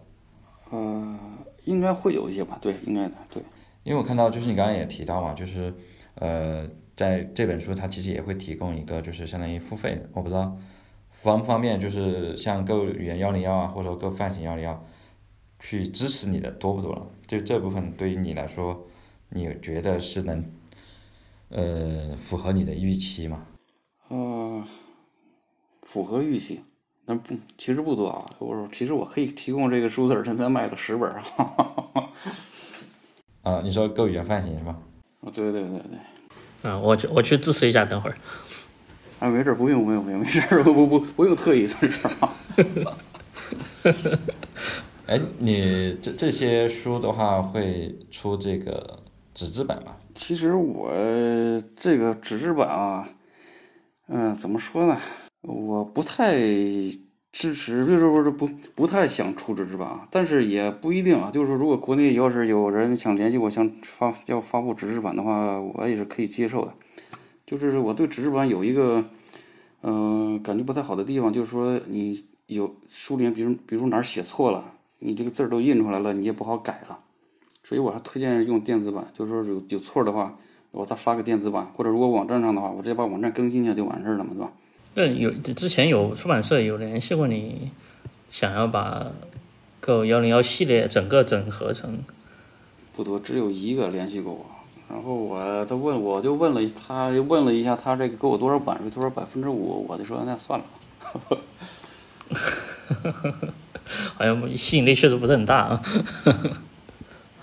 S3: 呃，应该会有一些吧，对，应该的，对。
S1: 因为我看到，就是你刚刚也提到嘛，就是，呃，在这本书它其实也会提供一个，就是相当于付费的，我不知道方不方便，就是像购语言幺零幺啊，或者说购泛型幺零幺，去支持你的多不多了？就这部分对于你来说，你觉得是能，呃，符合你的预期吗？
S3: 呃，符合预期。那不，其实不多啊。我，其实我可以提供这个书字现在卖了十本
S1: 啊。啊，你说够原范型是吧？
S3: 啊，对对对对。
S2: 嗯，我去我去支持一下，等会儿。
S3: 啊，没事，不用不用不用，没事，不不不用特意支持啊。
S1: 哎，你这这些书的话会出这个纸质版吗？
S3: 其实我这个纸质版啊，嗯，怎么说呢？我不太支持，就是说是不不太想出纸质版，但是也不一定啊。就是说，如果国内要是有人想联系我，想发要发布纸质版的话，我也是可以接受的。就是我对纸质版有一个，嗯，感觉不太好的地方，就是说你有书里面，比如比如哪儿写错了，你这个字儿都印出来了，你也不好改了。所以我还推荐用电子版，就是说有有错的话，我再发个电子版，或者如果网站上的话，我直接把网站更新一下就完事儿了嘛，对吧？
S2: 对，有之前有出版社有联系过你，想要把《Go 幺零幺》系列整个整合成。
S3: 不多，只有一个联系过我，然后我他问我就问了他问了一下他这个给我多少版税，他说百分之五，我就说那算了。
S2: 好像吸引力确实不是很大啊。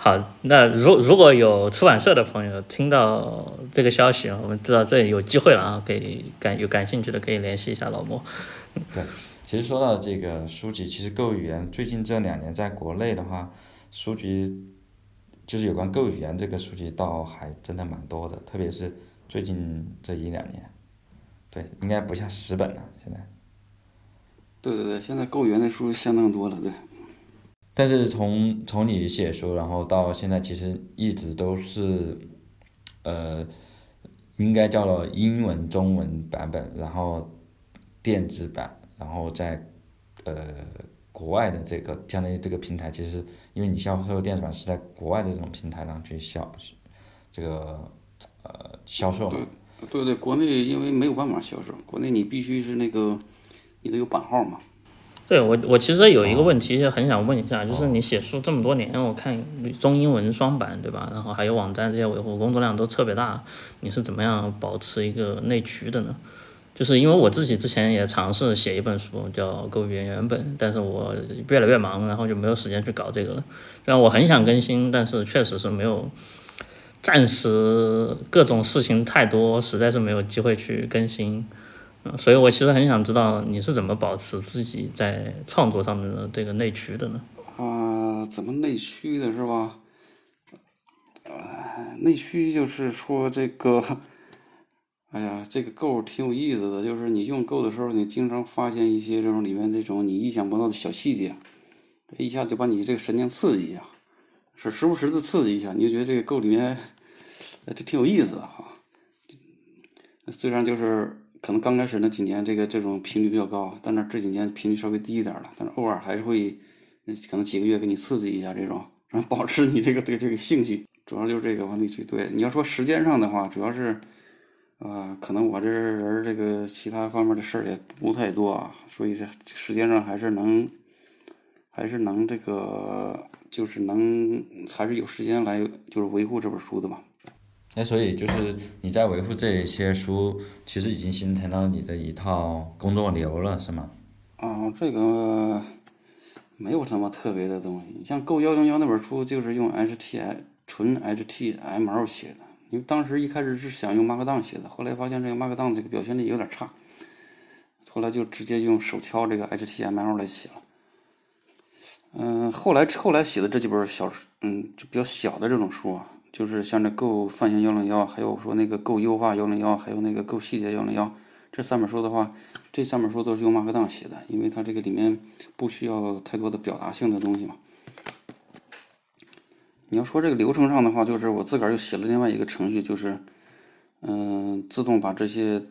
S2: 好，那如如果有出版社的朋友听到这个消息，我们知道这有机会了啊，可以感有感兴趣的可以联系一下老莫。
S1: 对，其实说到这个书籍，其实购语言最近这两年在国内的话，书籍就是有关购语言这个书籍倒还真的蛮多的，特别是最近这一两年，对，应该不下十本了现在。
S3: 对对对，现在购语言的书相当多了，对。
S1: 但是从从你写书，然后到现在，其实一直都是，呃，应该叫做英文、中文版本，然后电子版，然后在呃国外的这个相当于这个平台，其实因为你销售电子版是在国外的这种平台上去销，这个呃销售。
S3: 对对对，国内因为没有办法销售，国内你必须是那个你得有版号嘛。
S2: 对我，我其实有一个问题很想问一下，就是你写书这么多年，我看中英文双版，对吧？然后还有网站这些维护，工作量都特别大，你是怎么样保持一个内驱的呢？就是因为我自己之前也尝试写一本书叫《购语言原本》，但是我越来越忙，然后就没有时间去搞这个了。虽然我很想更新，但是确实是没有，暂时各种事情太多，实在是没有机会去更新。所以，我其实很想知道你是怎么保持自己在创作上面的这个内驱的呢？
S3: 啊，怎么内驱的是吧？呃，内驱就是说这个，哎呀，这个够挺有意思的，就是你用够的时候，你经常发现一些这种里面这种你意想不到的小细节，一下就把你这个神经刺激一下，是时不时的刺激一下，你就觉得这个够里面，这挺有意思的哈。虽然就是。可能刚开始那几年，这个这种频率比较高，但是这几年频率稍微低一点了。但是偶尔还是会，可能几个月给你刺激一下这种，然后保持你这个对这个兴趣。主要就是这个往里去。对，你要说时间上的话，主要是，呃，可能我这人这个其他方面的事儿也不太多啊，所以这时间上还是能，还是能这个，就是能还是有时间来就是维护这本书的嘛。
S1: 那所以就是你在维护这一些书，其实已经形成了你的一套工作流了，是吗？
S3: 啊，这个没有什么特别的东西。像《Go 幺零幺》那本书，就是用 htm 纯 HTML 写的。因为当时一开始是想用 Markdown 写的，后来发现这个 Markdown 这个表现力有点差，后来就直接用手敲这个 HTML 来写了。嗯，后来后来写的这几本小，嗯，就比较小的这种书啊。就是像这够泛型幺零幺，还有说那个够优化幺零幺，还有那个够细节幺零幺，这三本书的话，这三本书都是用 Markdown 写的，因为它这个里面不需要太多的表达性的东西嘛。你要说这个流程上的话，就是我自个儿又写了另外一个程序，就是嗯，自动把这些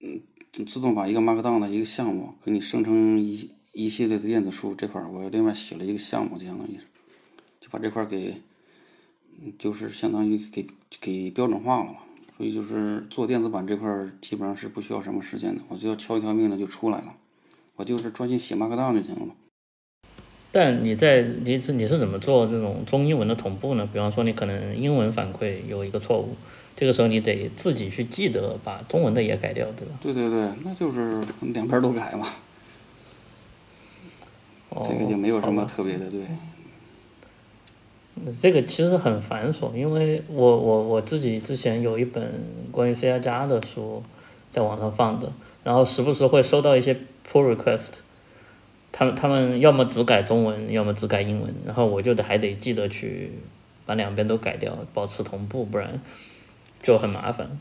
S3: 嗯，自动把一个 Markdown 的一个项目给你生成一一系列的电子书，这块儿我另外写了一个项目，就相当于就把这块儿给。就是相当于给给标准化了嘛，所以就是做电子版这块儿基本上是不需要什么时间的，我就要敲一条命令就出来了，我就是专心写 Markdown 就行了。
S2: 但你在你是你是怎么做这种中英文的同步呢？比方说你可能英文反馈有一个错误，这个时候你得自己去记得把中文的也改掉，对吧？
S3: 对对对，那就是两边都改嘛，这个就没有什么特别的，对。
S2: 这个其实很繁琐，因为我我我自己之前有一本关于 C 加加的书在网上放的，然后时不时会收到一些 pull request，他们他们要么只改中文，要么只改英文，然后我就得还得记得去把两边都改掉，保持同步，不然就很麻烦。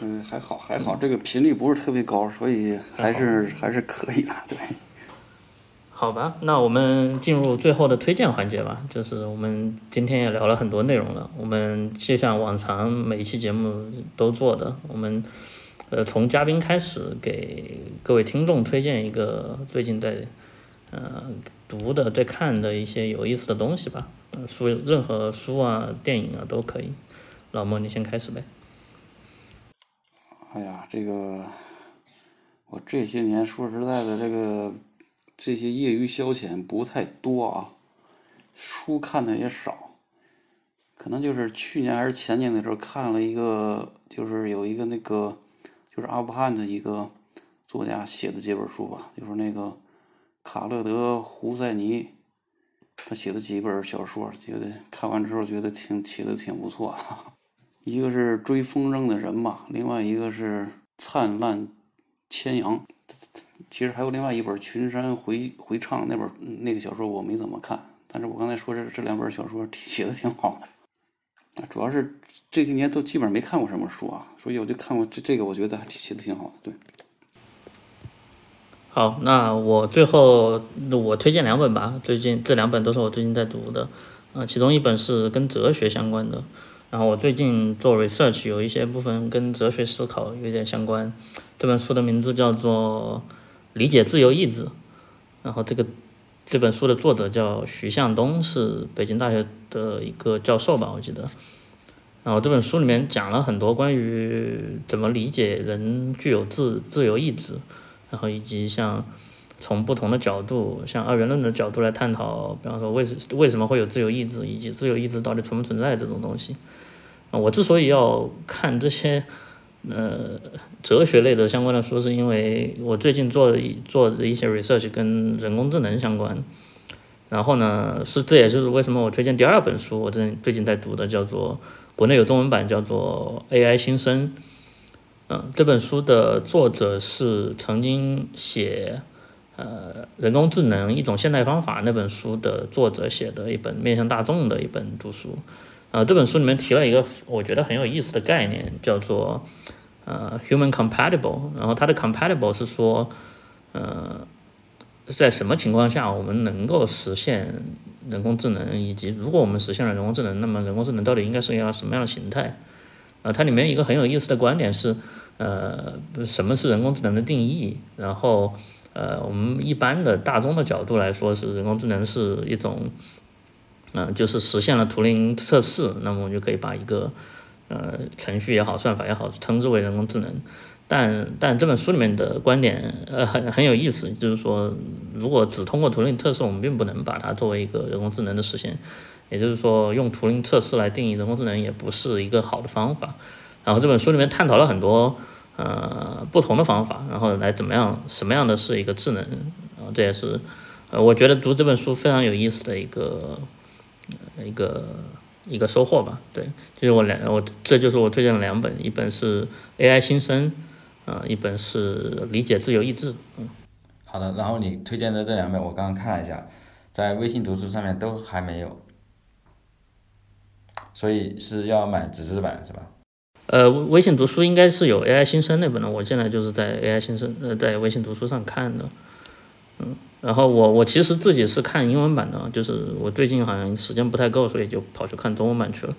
S3: 嗯，还好还好，这个频率不是特别高，所以还是还是可以的，对。
S2: 好吧，那我们进入最后的推荐环节吧。就是我们今天也聊了很多内容了，我们就像往常每一期节目都做的，我们呃从嘉宾开始给各位听众推荐一个最近在呃读的、在看的一些有意思的东西吧。书任何书啊、电影啊都可以。老莫，你先开始呗。
S3: 哎呀，这个我这些年说实在的，这个。这些业余消遣不太多啊，书看的也少，可能就是去年还是前年的时候看了一个，就是有一个那个，就是阿富汗的一个作家写的几本书吧，就是那个卡勒德·胡塞尼，他写的几本小说，觉得看完之后觉得挺写的挺不错。一个是追风筝的人嘛，另外一个是灿烂千阳。其实还有另外一本《群山回回唱》那本那个小说我没怎么看，但是我刚才说这这两本小说写的挺好的。主要是这些年都基本上没看过什么书啊，所以我就看过这这个，我觉得写的挺好的。对。
S2: 好，那我最后我推荐两本吧，最近这两本都是我最近在读的，啊，其中一本是跟哲学相关的，然后我最近做 research 有一些部分跟哲学思考有点相关，这本书的名字叫做。理解自由意志，然后这个这本书的作者叫徐向东，是北京大学的一个教授吧，我记得。然后这本书里面讲了很多关于怎么理解人具有自自由意志，然后以及像从不同的角度，像二元论的角度来探讨，比方说为什为什么会有自由意志，以及自由意志到底存不存在这种东西。啊我之所以要看这些。呃，哲学类的相关的书，是因为我最近做做的一些 research 跟人工智能相关，然后呢，是这也就是为什么我推荐第二本书，我正最近在读的，叫做国内有中文版，叫做 AI 新生。嗯，这本书的作者是曾经写呃人工智能一种现代方法那本书的作者写的一本面向大众的一本读书。啊，这本书里面提了一个我觉得很有意思的概念，叫做呃 human compatible。然后它的 compatible 是说，呃，在什么情况下我们能够实现人工智能，以及如果我们实现了人工智能，那么人工智能到底应该是一个什么样的形态？啊，它里面一个很有意思的观点是，呃，什么是人工智能的定义？然后，呃，我们一般的大众的角度来说，是人工智能是一种。嗯，就是实现了图灵测试，那么我们就可以把一个呃程序也好，算法也好，称之为人工智能。但但这本书里面的观点呃很很有意思，就是说，如果只通过图灵测试，我们并不能把它作为一个人工智能的实现。也就是说，用图灵测试来定义人工智能也不是一个好的方法。然后这本书里面探讨了很多呃不同的方法，然后来怎么样什么样的是一个智能。然后这也是呃我觉得读这本书非常有意思的一个。一个一个收获吧，对，就是我两我这就是我推荐的两本，一本是 AI 新生，啊，一本是理解自由意志，嗯，
S1: 好的，然后你推荐的这两本我刚刚看了一下，在微信读书上面都还没有，所以是要买纸质版是吧？
S2: 呃，微信读书应该是有 AI 新生那本的，我现在就是在 AI 新生呃在微信读书上看的，嗯。然后我我其实自己是看英文版的，就是我最近好像时间不太够，所以就跑去看中文版去了。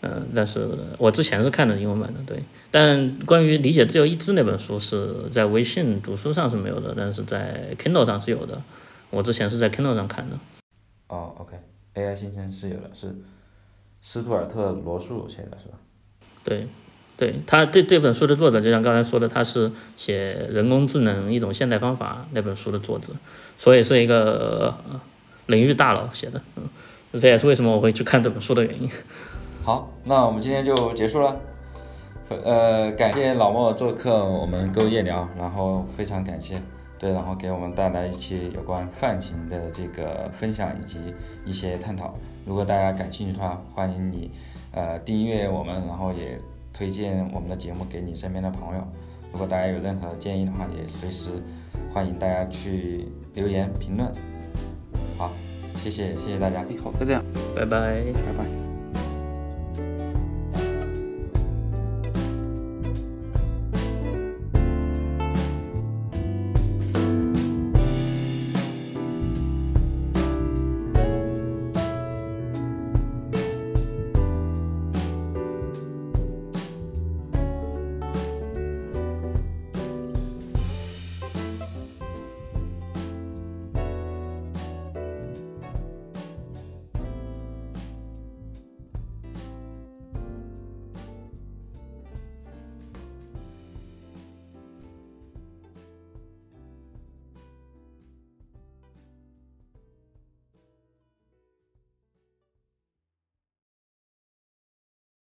S2: 嗯，但是我之前是看的英文版的，对。但关于理解自由意志那本书是在微信读书上是没有的，但是在 Kindle 上是有的。我之前是在 Kindle 上看的。
S1: 哦，OK，AI 新生是有的，是斯图尔特罗素写的是吧？
S2: 对。对他这这本书的作者，就像刚才说的，他是写人工智能一种现代方法那本书的作者，所以是一个领域大佬写的，嗯，这也是为什么我会去看这本书的原因。
S1: 好，那我们今天就结束了，呃，感谢老莫做客我们购夜聊，然后非常感谢，对，然后给我们带来一期有关泛型的这个分享以及一些探讨。如果大家感兴趣的话，欢迎你呃订阅我们，然后也。推荐我们的节目给你身边的朋友。如果大家有任何建议的话，也随时欢迎大家去留言评论。好，谢谢谢谢大家。
S3: 好，就这样，
S2: 拜拜，
S3: 拜拜。